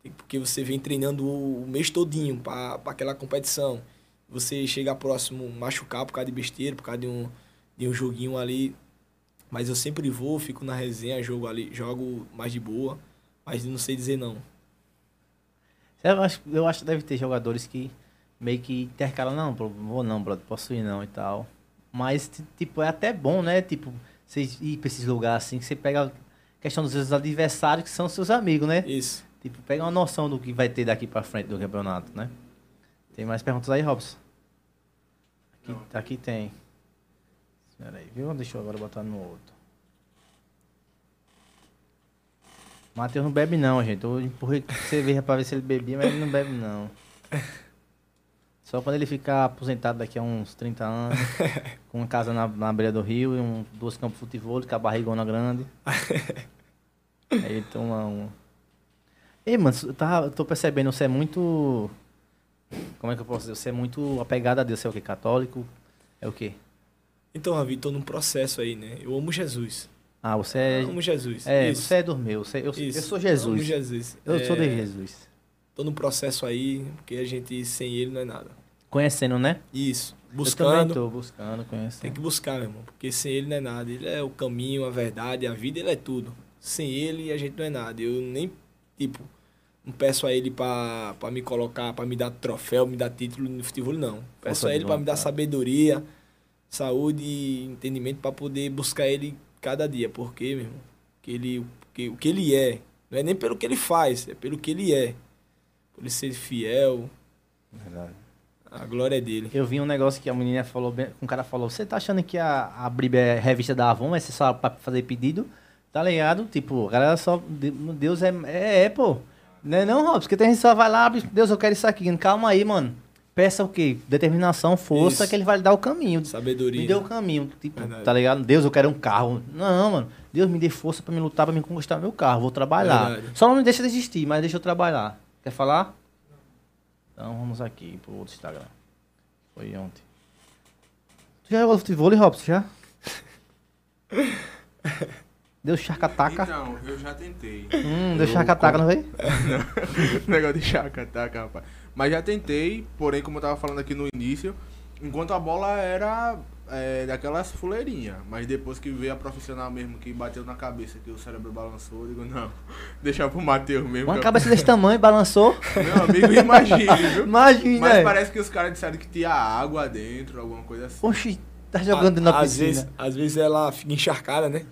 tem- porque você vem treinando o, o mês todinho para aquela competição. Você chegar próximo, machucar por causa de besteira, por causa de um, de um joguinho ali. Mas eu sempre vou, fico na resenha, jogo ali, jogo mais de boa, mas não sei dizer não. Eu acho, eu acho que deve ter jogadores que meio que intercalam, não, vou não, brother, posso ir não e tal. Mas, ti- tipo, é até bom, né? Tipo, você ir pra esses lugares assim, que você pega a questão dos seus adversários, que são seus amigos, né? Isso. Tipo, pega uma noção do que vai ter daqui pra frente do campeonato, né? Tem mais perguntas aí, Robson? Aqui, aqui tem. Espera aí, viu? Deixa eu agora botar no outro. Matheus não bebe não, gente. Eu empurrei cerveja pra ver se ele bebia, mas ele não bebe não. [LAUGHS] Só quando ele ficar aposentado daqui a uns 30 anos, [LAUGHS] com uma casa na, na beira do rio e um, dois campos de futebol, com a barrigona grande. [LAUGHS] Aí ele toma um. Ei, mano, eu eu tô percebendo, você é muito. Como é que eu posso dizer? Você é muito apegado a Deus. Você é o quê? Católico? É o quê? Então, Ravi, tô num processo aí, né? Eu amo Jesus. Ah, você é. amo Jesus. É, Isso. você é dos meus. Você- eu, eu sou Amo Jesus. Jesus. Eu sou de É, Jesus. Tô num processo aí, porque a gente sem ele não é nada. Conhecendo, né? Isso. Eu também Buscando. tô buscando, conhecendo. Tem que buscar, meu irmão. Porque sem ele não é nada. Ele é o caminho, a verdade, a vida, ele é tudo. Sem ele, a gente não é nada. Eu nem, tipo, não peço a ele pra me colocar, pra me dar troféu, me dar título no futebol, não. Peço Força a ele pra me dar sabedoria, saúde e entendimento pra poder buscar ele cada dia. Porque, meu irmão, que ele, o que, o que ele é. Não é nem pelo que ele faz, é pelo que ele é. Por ele ser fiel, Verdade. a glória é dele. Eu vi um negócio que a menina falou, bem- um cara falou, você tá achando que a, a Bíblia é revista da Avon, mas é só pra fazer pedido? Tá ligado? Tipo, a galera só, de- Deus é, é, é, pô. Não é não, Robson, porque tem gente que só vai lá, abre, Deus, eu quero isso aqui. Calma aí, mano. Peça o quê? Determinação, força, Isso. que ele vai lhe dar o caminho. Sabedoria. Me dê o caminho, tipo, Verdade. tá ligado? Deus, eu quero um carro. Não, mano. Deus me dê força pra me lutar, pra me conquistar meu carro. Vou trabalhar. Verdade. Só não me deixa desistir, mas deixa eu trabalhar. Quer falar? Então vamos aqui pro outro Instagram. Foi ontem. Tu já jogou futebol, Robson? Já? Deu charcataca? Então, eu já tentei. Hum, deu Eu charcataca, não foi? [LAUGHS] [LAUGHS] Negócio de chacataca, rapaz. Mas já tentei, porém, como eu tava falando aqui no início, enquanto a bola era é, daquelas fuleirinhas. Mas depois que veio a profissional mesmo, que bateu na cabeça, que o cérebro balançou, eu digo, não, [LAUGHS] deixa pro Matheus mesmo. Uma cabeça desse tamanho, balançou. Meu amigo, imagine, [LAUGHS] viu? Imagina, Mas é. parece que os caras disseram que tinha água dentro, alguma coisa assim. Oxi, tá jogando na às piscina. vezes, às vezes ela fica encharcada, né?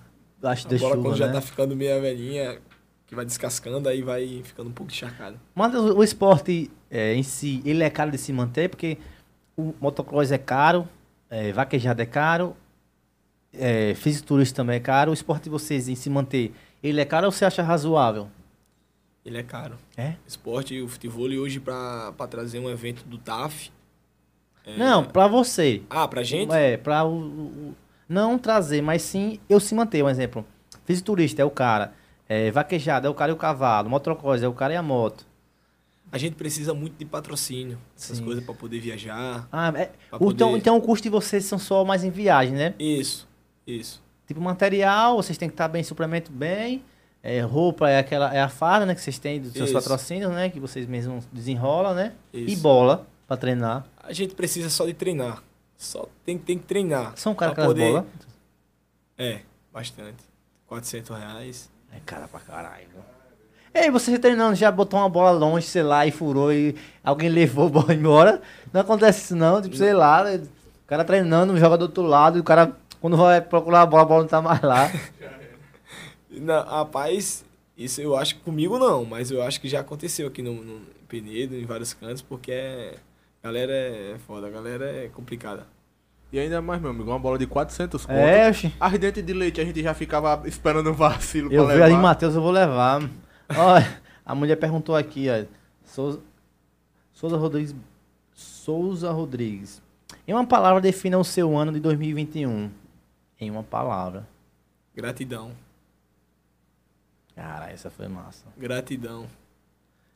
Acho A bola chuva, quando já né? tá ficando meio velhinha, que vai descascando, aí vai ficando um pouco encharcada. Mas o, o esporte é, em si, ele é caro de se manter, porque o motocross é caro, é, vaquejada é caro, é, fisiculturista também é caro. O esporte de vocês em se manter, ele é caro ou você acha razoável? Ele é caro. É? Esporte e o futebol e hoje pra, pra trazer um evento do TAF. é- Não, pra você. Ah, pra gente? É, pra o, o- não trazer, mas sim eu se manter. Um exemplo, fisiculturista é o cara, é, vaquejada é o cara e o cavalo, motocross é o cara e a moto. A gente precisa muito de patrocínio, essas Sim. coisas pra poder viajar. Ah, é, então, poder- então o custo de vocês são só mais em viagem, né? Isso, isso. Tipo, material, vocês têm que estar bem, suplemento bem. É, roupa é aquela é a farda, né? Que vocês têm dos seus Isso. patrocínios, né? Que vocês mesmos desenrolam, né? E Isso. bola pra treinar. A gente precisa só de treinar. Só tem, tem que treinar. São caras aquelas poder- bolas? É, bastante. 400 reais. É cara pra caralho. Ei, você treinando, já botou uma bola longe, sei lá, e furou e alguém levou a bola embora. Não acontece isso não, tipo, sei lá, o cara treinando, joga do outro lado, e o cara, quando vai procurar a bola, a bola não tá mais lá. [LAUGHS] Não, rapaz, isso eu acho que comigo não, mas eu acho que já aconteceu aqui no, no em Penedo, em vários cantos, porque é, a galera é foda, a galera é complicada. E ainda mais, meu amigo, uma bola de 400 conto. É, oxi. As dentes de leite a gente já ficava esperando um vacilo Eu pra vi levar. ali, Matheus, eu vou levar. Olha, a mulher perguntou aqui, ó. Souza, Souza Rodrigues. Souza Rodrigues. Em uma palavra, defina o seu ano de 2021. Em uma palavra. Gratidão, Cara, essa foi massa. gratidão.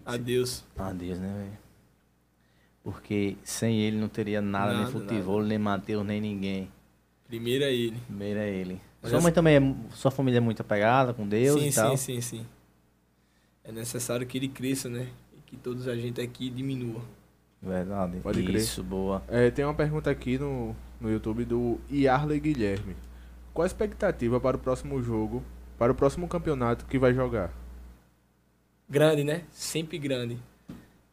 Adeus. Adeus, né, velho? Porque sem ele não teria nada, nem Nada, futebol, nem Matheus, nem ninguém. Primeiro é ele. Primeiro é ele. Mas Sua essa- mãe também, é, sua família é muito apegada com Deus sim, e tal. sim, sim, sim. É necessário que ele cresça, né? E que todos a gente aqui diminua. Verdade. Pode crer. Isso, boa. É, tem uma pergunta aqui no, no YouTube do Yarley Guilherme. Qual a expectativa para o próximo jogo, para o próximo campeonato que vai jogar? Grande, né? Sempre grande.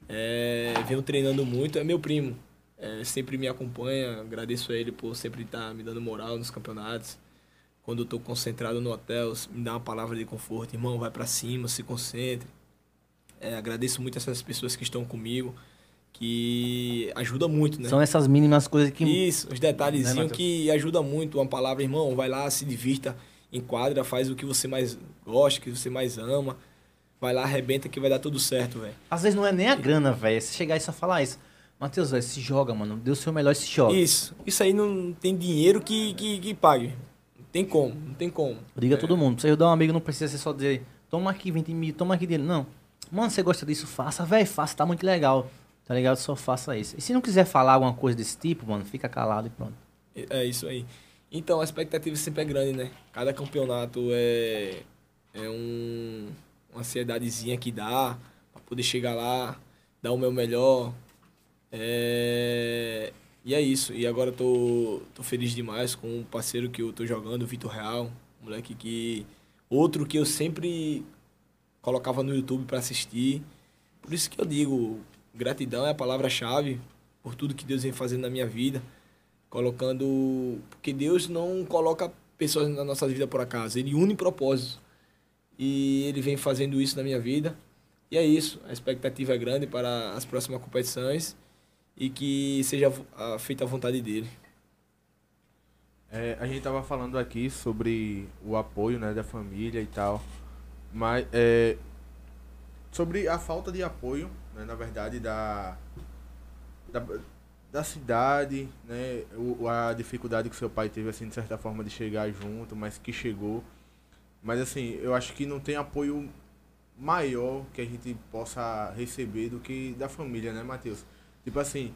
É, venho treinando muito, é meu primo. É, sempre me acompanha, agradeço a ele por sempre estar me dando moral nos campeonatos. Quando eu tô concentrado no hotel, me dá uma palavra de conforto, irmão, vai pra cima, se concentre. É, agradeço muito essas pessoas que estão comigo, que ajuda muito, né? São essas mínimas coisas que. Isso, os Né, detalhezinhos Matheus? que ajudam muito. Uma palavra, irmão, vai lá, se divirta, enquadra, faz o que você mais gosta, que você mais ama. Vai lá, arrebenta que vai dar tudo certo, velho. Às vezes não é nem a grana, velho. É você chegar e só falar isso. Matheus, se joga, mano. Dê o seu melhor e se joga. Isso, isso aí não tem dinheiro que, que, que pague. Tem como, não tem como. Diga É, todo mundo. Pra você ajudar um amigo, não precisa ser só dizer, toma aqui 20 mil, toma aqui dele. Não. Mano, você gosta disso? Faça, velho, faça, tá muito legal. Tá ligado? Só faça isso. E se não quiser falar alguma coisa desse tipo, mano, fica calado e pronto. É isso aí. Então, a expectativa sempre é grande, né? Cada campeonato é, é um, uma ansiedadezinha que dá pra poder chegar lá, dar o meu melhor. É, E é isso. E agora tô, tô feliz demais com o parceiro que eu tô jogando, o Vitor Real. Um moleque que. Outro que eu sempre colocava no YouTube para assistir. Por isso que eu digo, gratidão é a palavra-chave por tudo que Deus vem fazendo na minha vida. Colocando. Porque Deus não coloca pessoas na nossa vida por acaso. Ele une propósitos. E ele vem fazendo isso na minha vida. E é isso. A expectativa é grande para as próximas competições e que seja feita a vontade dele. É, a gente tava falando aqui sobre o apoio né, da família e tal. Mas é, sobre a falta de apoio, né, na verdade, da, da, da cidade, né, o, a dificuldade que seu pai teve, assim, de certa forma, de chegar junto, mas que chegou. Mas assim, eu acho que não tem apoio maior que a gente possa receber do que da família, né, Matheus? Tipo assim,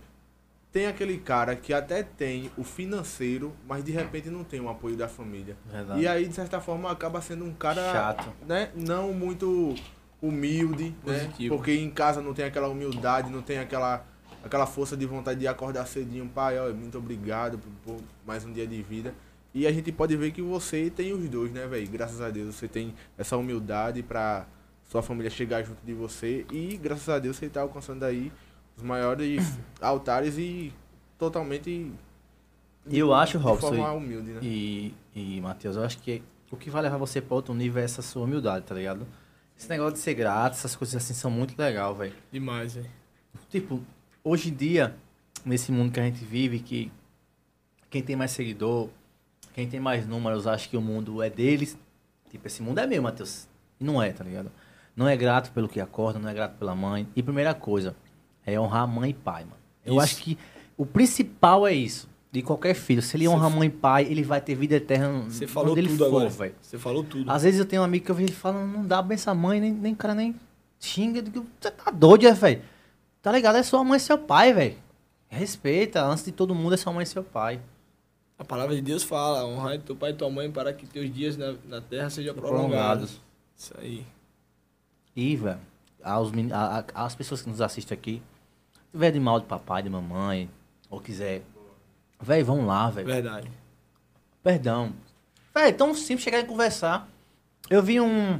tem aquele cara que até tem o financeiro, mas de repente não tem o apoio da família. Verdade. E aí, de certa forma, acaba sendo um cara Chato. né, não muito humilde, né? Positivo. Porque em casa não tem aquela humildade, não tem aquela, aquela força de vontade de acordar cedinho, pai, ó, muito obrigado por, por mais um dia de vida. E a gente pode ver que você tem os dois, né, velho? Graças a Deus você tem essa humildade pra sua família chegar junto de você e graças a Deus você tá alcançando aí os maiores [COUGHS] altares e totalmente E eu acho, de Robson, forma humilde, né? E, e Matheus, eu acho que o que vai levar você para outro nível é essa sua humildade, tá ligado? Esse negócio de ser grato, essas coisas assim são muito legal, velho. Demais, velho. Tipo, hoje em dia, nesse mundo que a gente vive, que quem tem mais seguidor, quem tem mais números, acha que o mundo é deles. Tipo, esse mundo é meu, Matheus. E não é, tá ligado? Não é grato pelo que acorda, não é grato pela mãe. E primeira coisa, é honrar mãe e pai, mano. Eu Isso. acho que o principal é isso. De qualquer filho. Se ele Você honra f- mãe e pai, ele vai ter vida eterna Você falou onde ele tudo for, agora. Você falou tudo. Às vezes eu tenho um amigo que eu vejo ele falando, não dá benção à mãe, nem, nem cara nem xinga. Você tá doido, é, velho? Tá ligado? É sua mãe e seu pai, velho. Respeita, antes de todo mundo é sua mãe e seu pai. A palavra de Deus fala, honrar teu pai e tua mãe para que teus dias na, na terra sejam Prolongados. prolongados. Isso aí. E, velho, aos, a- a- as pessoas que nos assistem aqui, se tiver de mal de papai, de mamãe, ou quiser, velho, vão lá, velho. Verdade. Perdão. Velho, tão simples chegar e conversar. Eu vi um.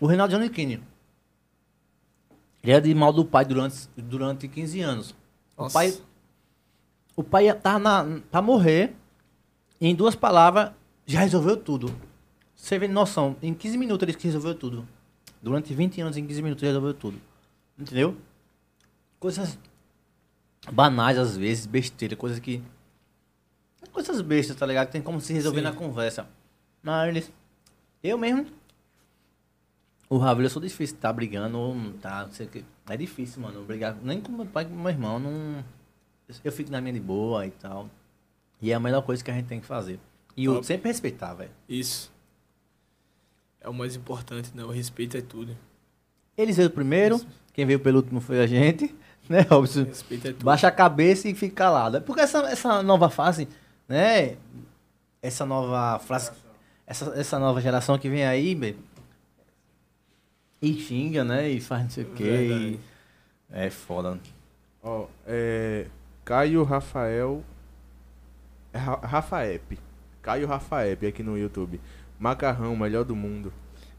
O Reinaldo Giannichini. Ele era de mal do pai durante, durante 15 anos. O Nossa. pai. O pai tava na, pra morrer. E em duas palavras, já resolveu tudo. Você vê noção, em 15 minutos ele resolveu tudo. Durante 20 anos, em 15 minutos ele resolveu tudo. Entendeu? Coisas banais às vezes, besteira, coisas que. Coisas bestas, tá ligado? Tem como se resolver Sim. na conversa. Mas eles. Eu mesmo. O Ravel, eu sou difícil, tá brigando, tá, não sei o que. É difícil, mano, brigar. Nem com meu pai, com meu irmão, não. Eu fico na minha de boa e tal. E é a melhor coisa que a gente tem que fazer. E eu Top. sempre respeitar, velho. Isso. É o mais importante, né? O respeito é tudo. Eles veio primeiro, quem veio pelo último foi a gente, [LAUGHS] né, Robson? Respeito é tudo. Baixa a cabeça e fica calado. É Porque essa, essa nova fase, né? Essa nova frase, essa, essa nova geração que vem aí, bê, e xinga, né? E faz não sei o quê. E- É foda. Ó, é. Caio Rafael. Ra- Rafaep. Caio Rafaep aqui no YouTube. Macarrão, melhor do mundo.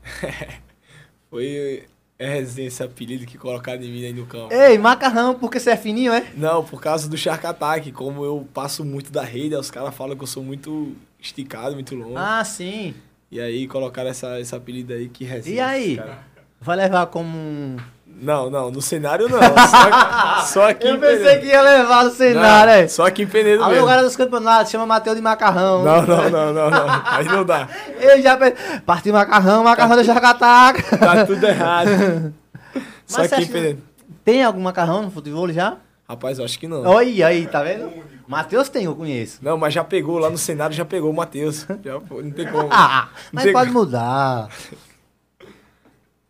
[LAUGHS] Foi é resenha esse apelido que colocaram em mim aí no campo. Ei, macarrão, porque você é fininho, é? Não, por causa do Shark Attack. Como eu passo muito da rede, os caras falam que eu sou muito esticado, muito longo. Ah, sim. E aí colocaram essa, esse apelido aí que resenha. E aí? cara. Vai levar como um. Não, não, no cenário não. Só, [LAUGHS] só aqui Eu pensei Penedo. que ia levar no cenário, Não, é. Só aqui em Penedo Aí o mesmo. cara dos campeonatos chama Matheus de macarrão. Não, não, não, não, não. Aí não dá. [LAUGHS] Eu já pe- parti macarrão, macarrão da Jacataca. Tá tudo errado. [LAUGHS] Só Mas aqui em Penedo. Tem algum macarrão no futebol já? Rapaz, eu acho que não. Olha aí, tá vendo? Matheus tem, eu conheço. Não, mas já pegou lá no cenário, já pegou o Matheus. Já, pô, não tem como. Ah, mas Tem- pode mudar.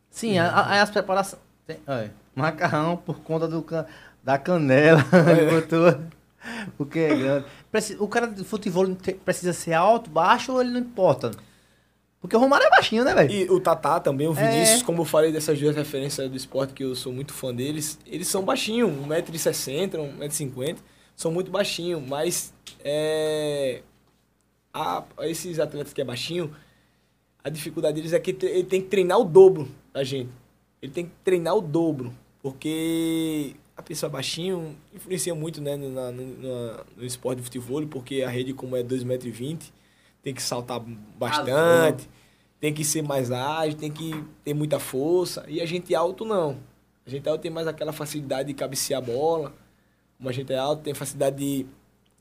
Sim, a- a- aí as preparações. Tem- olha, macarrão por conta do, ca- da canela. [LAUGHS] [LAUGHS] botou, porque é grande. O cara de futebol te- precisa ser alto, baixo ou ele não importa? Porque o Romário é baixinho, né, velho? E o Tatá também, o É. Vinícius, como eu falei dessas duas referências do esporte que eu sou muito fã deles, eles são baixinhos, 1,60m, 1,50m, são muito baixinhos, mas é, a- esses atletas que é baixinho, a dificuldade deles é que ele tem que treinar o dobro da gente. Ele tem que treinar o dobro, porque a pessoa baixinho influencia muito né, no, na- no- no esporte de futebol, porque a rede, como é 2,20m, tem que saltar bastante, tem que ser mais ágil, tem que ter muita força. E a gente alto não. A gente alto tem mais aquela facilidade de cabecear a bola. Como a gente é alto, tem facilidade de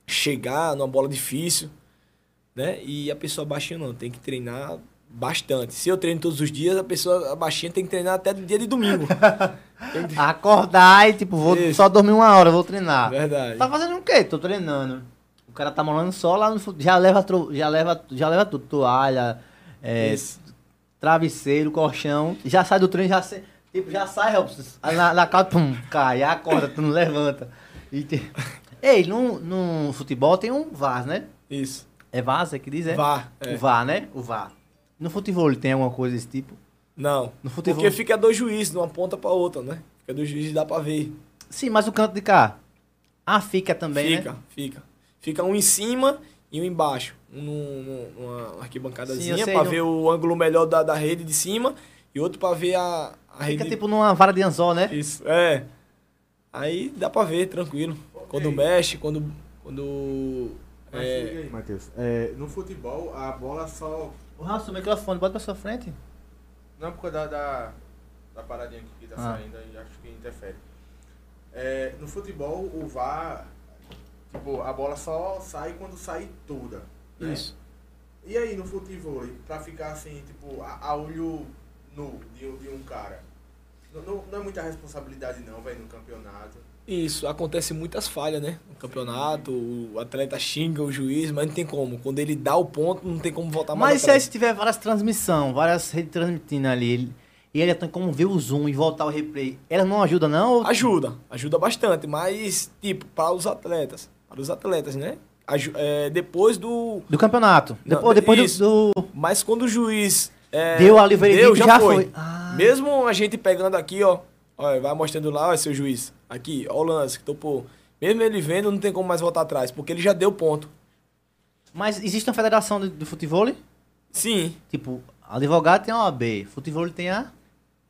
chegar numa bola difícil, né? E a pessoa baixinha não, tem que treinar bastante. Se eu treino todos os dias, a pessoa a baixinha tem que treinar até dia de domingo. [LAUGHS] Que- Acordar e, tipo, vou Isso. só dormir uma hora, vou treinar. Verdade. Tá fazendo o quê? Tô treinando. O cara tá morando só lá no já leva já leva já leva tudo, toalha, é, travesseiro, colchão, já sai do treino já se- tipo, já sai, aí na, na casa, pum, cai, acorda, tu não levanta. E te- [LAUGHS] Ei, no, no futebol tem um VAR, né? Isso. É VAR, você que diz, é? Vá. é. O VAR, né? O VAR. No futebol tem alguma coisa desse tipo? Não. No futebol. Porque fica dois juízes, de uma ponta pra outra, né? Fica dois juízes, dá pra ver. Sim, mas o canto de cá. Ah, fica também, fica, né? fica. Fica um em cima e um embaixo. Um num- num- numa Sim, arquibancadazinha eu sei, pra não- ver o ângulo melhor da, da rede de cima e outro pra ver a, a rede. Fica tipo numa vara de anzol, né? Isso, é. Aí dá pra ver, tranquilo. Quando mexe, quando. Quando. Mas É, aí, Matheus. É, no futebol, a bola só. O Rafa, o microfone, bota pra sua frente. Não por causa da, da, da paradinha aqui que tá Ah. saindo acho que interfere. É, no futebol, o VAR. Tipo, a bola só sai quando sai toda. né? isso. E aí no futebol, pra ficar assim, tipo, a, a olho nu de, um- de um cara. Não, não, não é muita responsabilidade não, velho, no campeonato. Isso, acontece muitas falhas, né? No campeonato, o atleta xinga o juiz, mas não tem como. Quando ele dá o ponto, não tem como voltar mais Mas se aí se tiver várias transmissões, várias redes transmitindo ali, e ele tem como ver o zoom e voltar o replay, ela não ajuda não? Ou- Ajuda, ajuda bastante, mas, tipo, para os atletas. Para os atletas, né? É, depois do. Do campeonato. Não, depois depois do- isso. do, Mas quando o juiz. é, Deu ali o veredito, deu, já, já foi. foi. Ah. Mesmo a gente pegando aqui, ó. Olha, vai mostrando lá, ó, seu juiz. Aqui, ó o lance que topou. Mesmo ele vendo, não tem como mais voltar atrás, porque ele já deu ponto. Mas existe uma federação de, de futebol? Sim. Tipo, advogado tem a OAB, futebol tem a...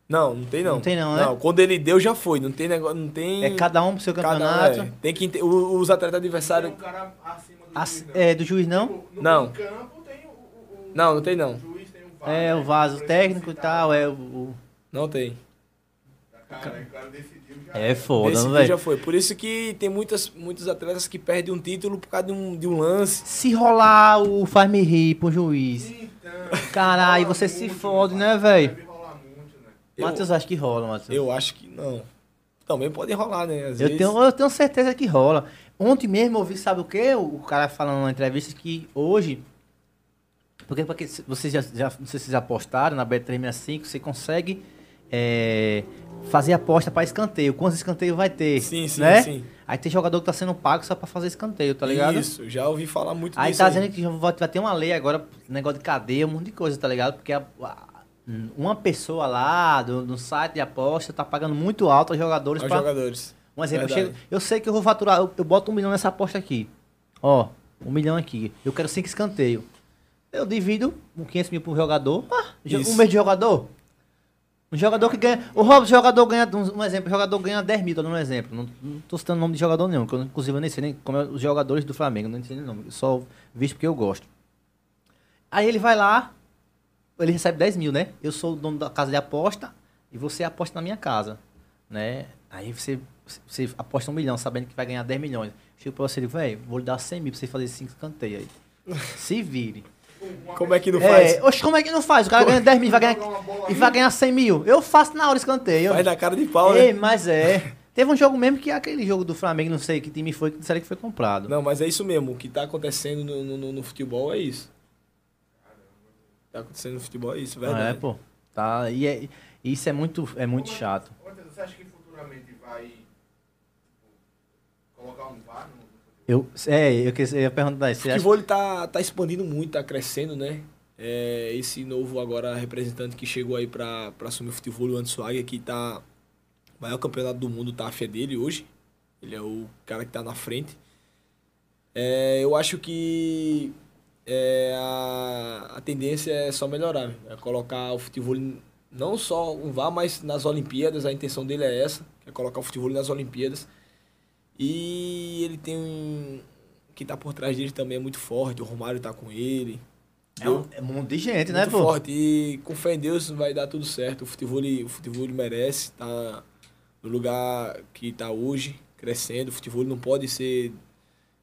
Não, não tem não. Não tem não, né? Não, quando ele deu, já foi. Não tem negócio. Não tem. É cada um pro seu cada um, campeonato. é. Tem que. Os atletas Tem adversários. um cara acima do As- juiz, não. é, do juiz não? Tipo, no Não. campo tem o, o, o- Não, não tem não. o juiz, tem o VAR, É, né? o vaso técnico e tal, é o- Não tem. Cara, decidiu já. É foda, Esse não, dia já velho? foi. Por isso que tem muitas, muitos atletas que perdem um título por causa de um, de um lance. Se rolar o faz-me rir pro juiz. Então, Caralho, você se muito, fode, pai. né, velho? Né? Eu- Matheus, acho que rola, Matheus. Eu acho que não. Também pode rolar, né? Às Eu vezes. tenho, eu tenho certeza que rola. Ontem mesmo eu ouvi, sabe o quê? O cara falando na entrevista que hoje. Porque, porque vocês já, já, não sei se vocês já apostaram na Bet365, você consegue é, fazer aposta para escanteio. Quantos escanteios vai ter? Sim, sim, né? sim. Aí tem jogador que tá sendo pago só para fazer escanteio, tá ligado? Isso, já ouvi falar muito Aí disso. tá dizendo que vai, ter uma lei agora, negócio de cadeia, um monte de coisa, tá ligado? Porque a- a- uma pessoa lá do, do site de aposta tá pagando muito alto aos jogadores aos pra, jogadores. um exemplo, eu, chego- eu sei que eu vou faturar, eu, eu boto um milhão nessa aposta aqui. Ó, um milhão aqui. Eu quero cinco escanteios. Eu divido com 500 mil por jogador. Ah, um mês de jogador. Um jogador que ganha. O Robson, jogador ganha. Um, exemplo, o jogador ganha 10 mil, dando um exemplo. Não, não tô citando nome de jogador nenhum, que eu, inclusive eu nem sei nem como é os jogadores do Flamengo, não sei nem o nome. Só visto porque eu gosto. Aí ele vai lá, ele recebe 10 mil, né? Eu sou o dono da casa de aposta e você aposta na minha casa, né? Aí você, você aposta um milhão, sabendo que vai ganhar 10 milhões. Chego pra você e velho, vou lhe dar 100 mil pra você fazer 5 escanteios aí. Se vire. Como é que não faz? É, oxe, como é que não faz? O cara ganha 10 mil vai ganhar, e vai ganhar 100 mil. Eu faço na hora escanteio. Faz na cara de pau, Ei, né? mas é. Teve um jogo mesmo que é aquele jogo do Flamengo, não sei que time foi, que disseram que foi comprado. Não, mas é isso mesmo. O que tá acontecendo no, no, no- no futebol é isso. O que tá acontecendo no futebol é isso, Não é, verdade. pô. Tá, e é, isso é muito, é muito chato. Você acha que futuramente vai tipo, colocar um VAR no, no futebol? Eu, é, eu, eu ia perguntar isso. O futebol ele tá, expandindo muito, tá crescendo, né? É, esse novo agora representante que chegou aí pra assumir o futebol, o Águia, que tá. O maior campeonato do mundo tá a fé dele hoje. Ele é o cara que tá na frente. É, eu acho que é, a, a tendência é só melhorar, é colocar o futebol não só um vá, mas nas Olimpíadas. A intenção dele é essa, é colocar o futebol nas Olimpíadas. E ele tem um que tá por trás dele também é muito forte. O Romário tá com ele. É um, é um monte de gente, né, muito pô? forte. E com fé em Deus vai dar tudo certo. O futebol, o futebol merece tá no lugar que tá hoje, crescendo. O futebol não pode ser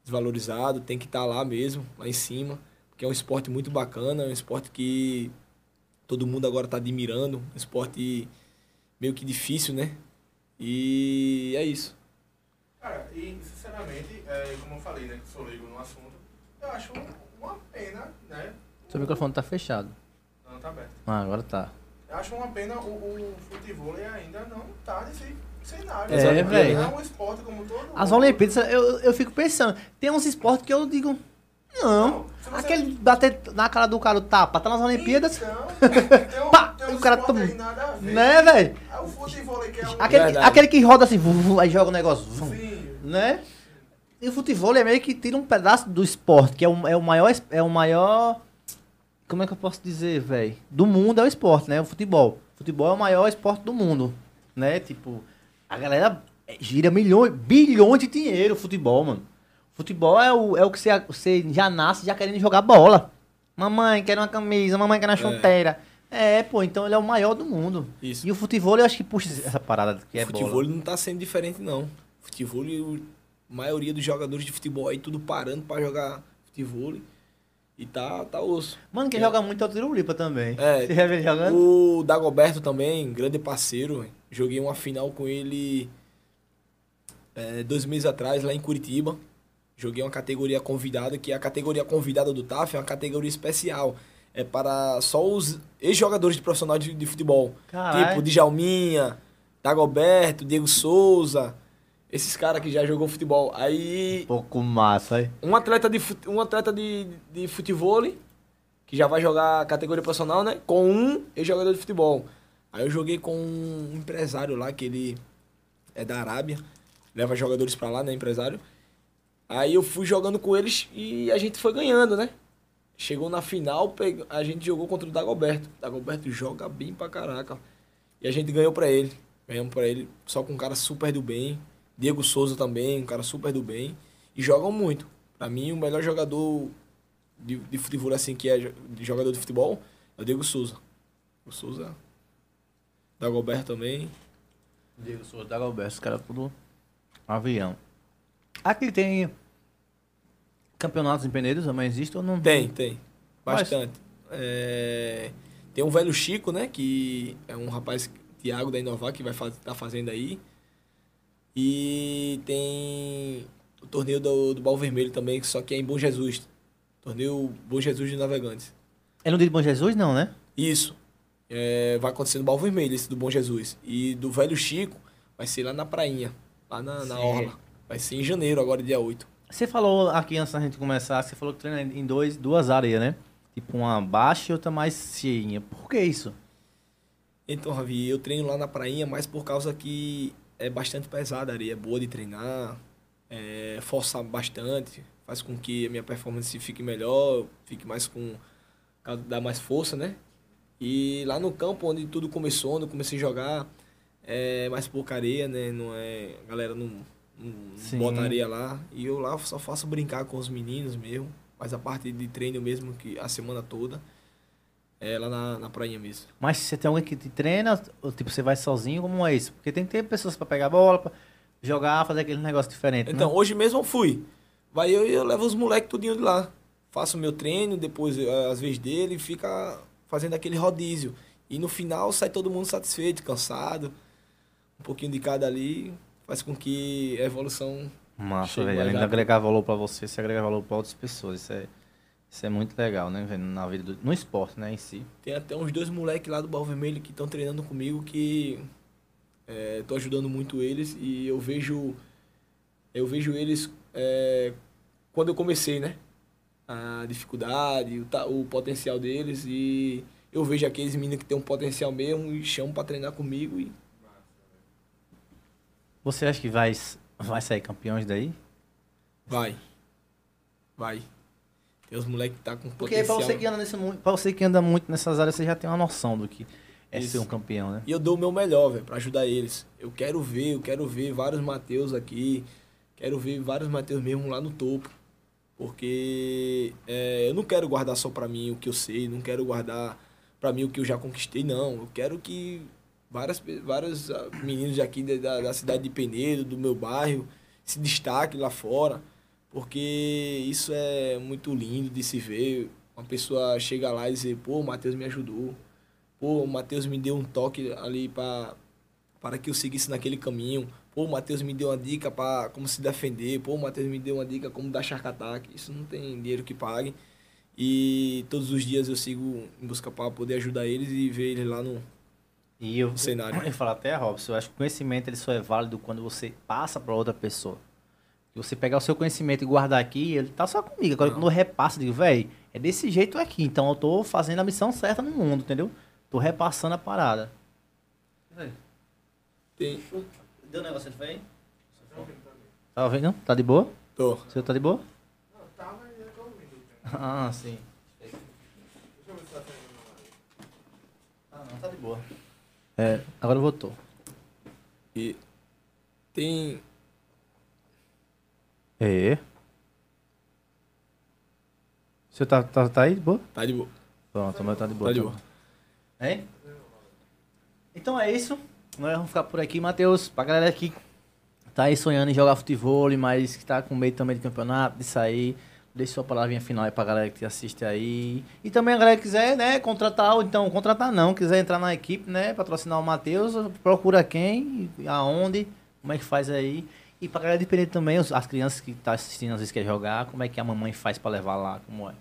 desvalorizado, tem que estar tá lá mesmo, lá em cima. Porque é um esporte muito bacana, é um esporte que todo mundo agora tá admirando. Um esporte meio que difícil, né? E é isso. Cara, e sinceramente, é, como eu falei, né, que sou leigo no assunto, eu acho uma pena, né? Seu microfone tá fechado. Não, tá aberto. Ah, agora tá. Eu acho uma pena o, o futebol ainda não tá nesse cenário. É, velho. É um esporte como todo As. Olimpíadas, eu, eu fico pensando, tem uns esportes que eu digo, não. Não, Aquele bater na cara do cara o tapa, tá nas Olimpíadas, Então, [LAUGHS] tem um, Pá, tem um o cara toma- né, velho? Aí o futebol que é um... Aquele, Verdade. aquele que roda assim, aí joga o negócio, Sim. Né? E o futebol é meio que tira um pedaço do esporte, que é o, é o maior, é o maior, como é que eu posso dizer, velho? Do mundo é o esporte, né? O futebol. O futebol é o maior esporte do mundo, né? Tipo, a galera gira milhões, bilhões de dinheiro o futebol, mano. Futebol é o, é o que você, você já nasce já querendo jogar bola. Mamãe, quer uma camisa, mamãe quer uma chuteira. É, pô, então ele é o maior do mundo. Isso. E o futebol eu acho que puxa essa parada que é o futebol bola. não tá sendo diferente, não. Futebol, o- a maioria dos jogadores de futebol aí tudo parando pra jogar futebol. E tá, tá osso. Mano, quem É. joga muito é o Tirulipa também. É. Você já viu ele jogando? O Dagoberto também, grande parceiro. Joguei uma final com ele é, dois meses atrás, lá em Curitiba. Joguei uma categoria convidada, que é a categoria convidada do TAF, é uma categoria especial. É para só os ex-jogadores de profissional de, de futebol. Caralho. Tipo, Djalminha, Dagoberto, Diego Souza. Esses caras que já jogou futebol. Aí Pouco massa, aí. um atleta de, fut- um atleta de, de futebol, que já vai jogar categoria profissional, né? Com um ex-jogador de futebol. Aí eu joguei com um empresário lá, que ele é da Arábia, leva jogadores pra lá, né, empresário. Aí eu fui jogando com eles e a gente foi ganhando, né? Chegou na final, a gente jogou contra o Dagoberto. O Dagoberto joga bem pra caraca. E a gente ganhou pra ele. Ganhamos pra ele, só com um cara super do bem. Diego Souza também, um cara super do bem. E jogam muito. Pra mim, o melhor jogador de, de futebol, assim, que é jogador de futebol, é o Diego Souza. O Souza. Dagoberto também. Diego Souza, Dagoberto, os caras tudo avião. Aqui tem campeonatos em Peneiros, também existe ou não? Tem, tem. Bastante. É, tem um velho Chico, né? Que é um rapaz, Thiago da Inovar, que vai estar tá fazendo aí. E tem o torneio do, do Bal Vermelho também, que só que é em Bom Jesus. Torneio Bom Jesus de Navegantes. É no dia de Bom Jesus, não, né? Isso. É, vai acontecer no Bal Vermelho, esse do Bom Jesus. E do Velho Chico vai ser lá na prainha, lá na, na. Orla. Vai ser em janeiro, agora dia 8. Você falou aqui antes da gente começar, você falou que treina em dois, duas áreas, né? Tipo uma baixa e outra mais cheinha. Por que isso? Então, Ravi, eu treino lá na prainha mais por causa que é bastante pesada a areia, é boa de treinar, é, força bastante, faz com que a minha performance fique melhor, fique mais com. dá mais força, né? E lá no campo onde tudo começou, onde eu comecei a jogar, é mais pouca areia, né? Não é, a galera não, não Sim. bota areia lá. E eu lá só faço brincar com os meninos mesmo, mas a parte de treino mesmo, que a semana toda, é lá na, na prainha mesmo. Mas você tem alguém que te treina, ou tipo, você vai sozinho, como é isso? Porque tem que ter pessoas pra pegar a bola, pra jogar, fazer aquele negócio diferente. Então, né? hoje mesmo eu fui. Vai eu e eu levo os moleques tudinho de lá. Faço meu treino, depois eh, às vezes dele, fica fazendo aquele rodízio. E no final sai todo mundo satisfeito, cansado. Um pouquinho de cada ali faz com que a evolução. Massa, velho. Além de agregar valor pra você, você agrega valor pra outras pessoas. Isso é, isso é muito legal, né, velho? Na vida do, no esporte, né, em si. Tem até uns dois moleques lá do Barro Vermelho que estão treinando comigo que estou ajudando muito eles e eu vejo eu vejo eles eh, quando eu comecei, né? A dificuldade, o, o potencial deles e eu vejo aqueles meninos que têm um potencial mesmo e chamam para treinar comigo e Você acha que vai, vai sair campeões daí? vai. vai. Tem os moleques que tá com Porque pra potencial. você, que anda nesse, pra você que anda muito nessas áreas, você já tem uma noção do que é Isso. ser um campeão, né? E eu dou o meu melhor, velho, pra ajudar eles. Eu quero ver, eu quero ver vários Mateus aqui. Quero ver vários Mateus mesmo lá no topo. Porque é, eu não quero guardar só pra mim o que eu sei, não quero guardar pra mim o que eu já conquistei, não. Eu quero que várias, vários ah, meninos aqui da- da, da cidade de Penedo, do meu bairro, se destaquem lá fora. Porque isso é muito lindo de se ver. Uma pessoa chega lá e dizer, pô, o Matheus me ajudou. Pô, o Matheus me deu um toque ali pra, para que eu seguisse naquele caminho. Pô, o Matheus me deu uma dica para como se defender. Pô, o Matheus me deu uma dica como dar shark attack. Isso não tem dinheiro que pague. E todos os dias eu sigo em busca para poder ajudar eles e ver eles lá no, E eu, no cenário. [CLEARS THROAT] eu falo até, Robson, eu acho que o conhecimento ele só é válido quando você passa para outra pessoa. Você pegar o seu conhecimento e guardar aqui, ele tá só comigo. Agora, Não. quando eu repasso, eu digo, velho, é desse jeito aqui. Então eu tô fazendo a missão certa no mundo, entendeu? Tô repassando a parada. Tem, Deu um negócio de aí? Tá ouvindo? não? Tá de boa? tô. O seu tá de boa? Não, tá, mas eu tô ouvindo. Ah, sim. Deixa eu ver se tá. Ah, não, tá de boa. É, agora voltou. E tem. É. O senhor tá, tá, tá aí de boa? Tá de boa. Pronto, meu tá de boa. Tá de tá boa. Hein? Então é isso. Nós vamos ficar por aqui, Matheus. Pra galera que tá aí sonhando em jogar futebol, mas que tá com medo também de campeonato, de sair. Deixe sua palavrinha final aí pra galera que assiste aí. E também a galera que quiser, né, contratar, ou então, contratar não, quiser entrar na equipe, né, patrocinar o Matheus, procura quem, aonde, como é que faz aí. E pra galera depender também, as crianças que tá assistindo às vezes quer jogar, como é que a mamãe faz pra levar lá, como é.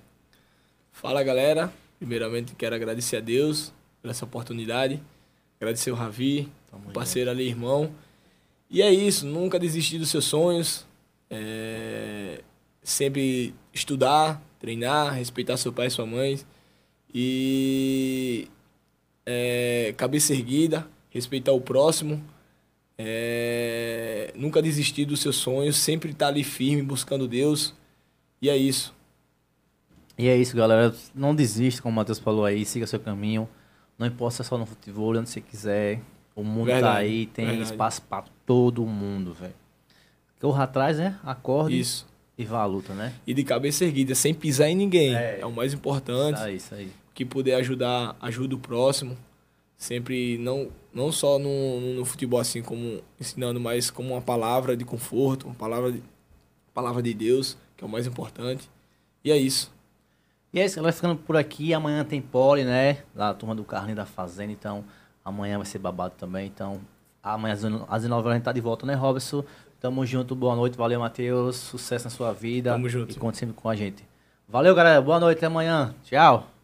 Fala galera, primeiramente quero agradecer a Deus por essa oportunidade, agradecer o Ravi, Tamo parceiro ali, irmão. E é isso, nunca desistir dos seus sonhos, é, sempre estudar, treinar, respeitar seu pai e sua mãe. E é, cabeça erguida, respeitar o próximo, é, nunca desistir dos seus sonhos, sempre estar ali firme buscando Deus. E é isso. E é isso, galera. Não desista, como o Matheus falou aí, siga seu caminho. Não importa é só no futebol, onde você quiser. O mundo tá Verdade, aí, tem verdade. espaço pra todo mundo, velho. Corra atrás, né? Acorde Isso. e vá à luta, né? E de cabeça erguida, sem pisar em ninguém. É. É, o mais importante. Isso aí, isso aí. Que puder ajudar, ajuda o próximo. Sempre, não, não só no, no, futebol assim como ensinando, mas como uma palavra de conforto, uma palavra de, palavra de Deus, que é o mais importante. E é isso. E é isso, galera. Ficando por aqui. Amanhã tem pole, né? Da turma do Carlinho da Fazenda. Então, amanhã vai ser babado também. Então, amanhã às 19 às 19 horas a gente tá de volta, né, Robson? Tamo junto. Boa noite. Valeu, Matheus. Sucesso na sua vida. Tamo junto. E conte sempre com a gente. Valeu, galera. Boa noite. Até amanhã. Tchau.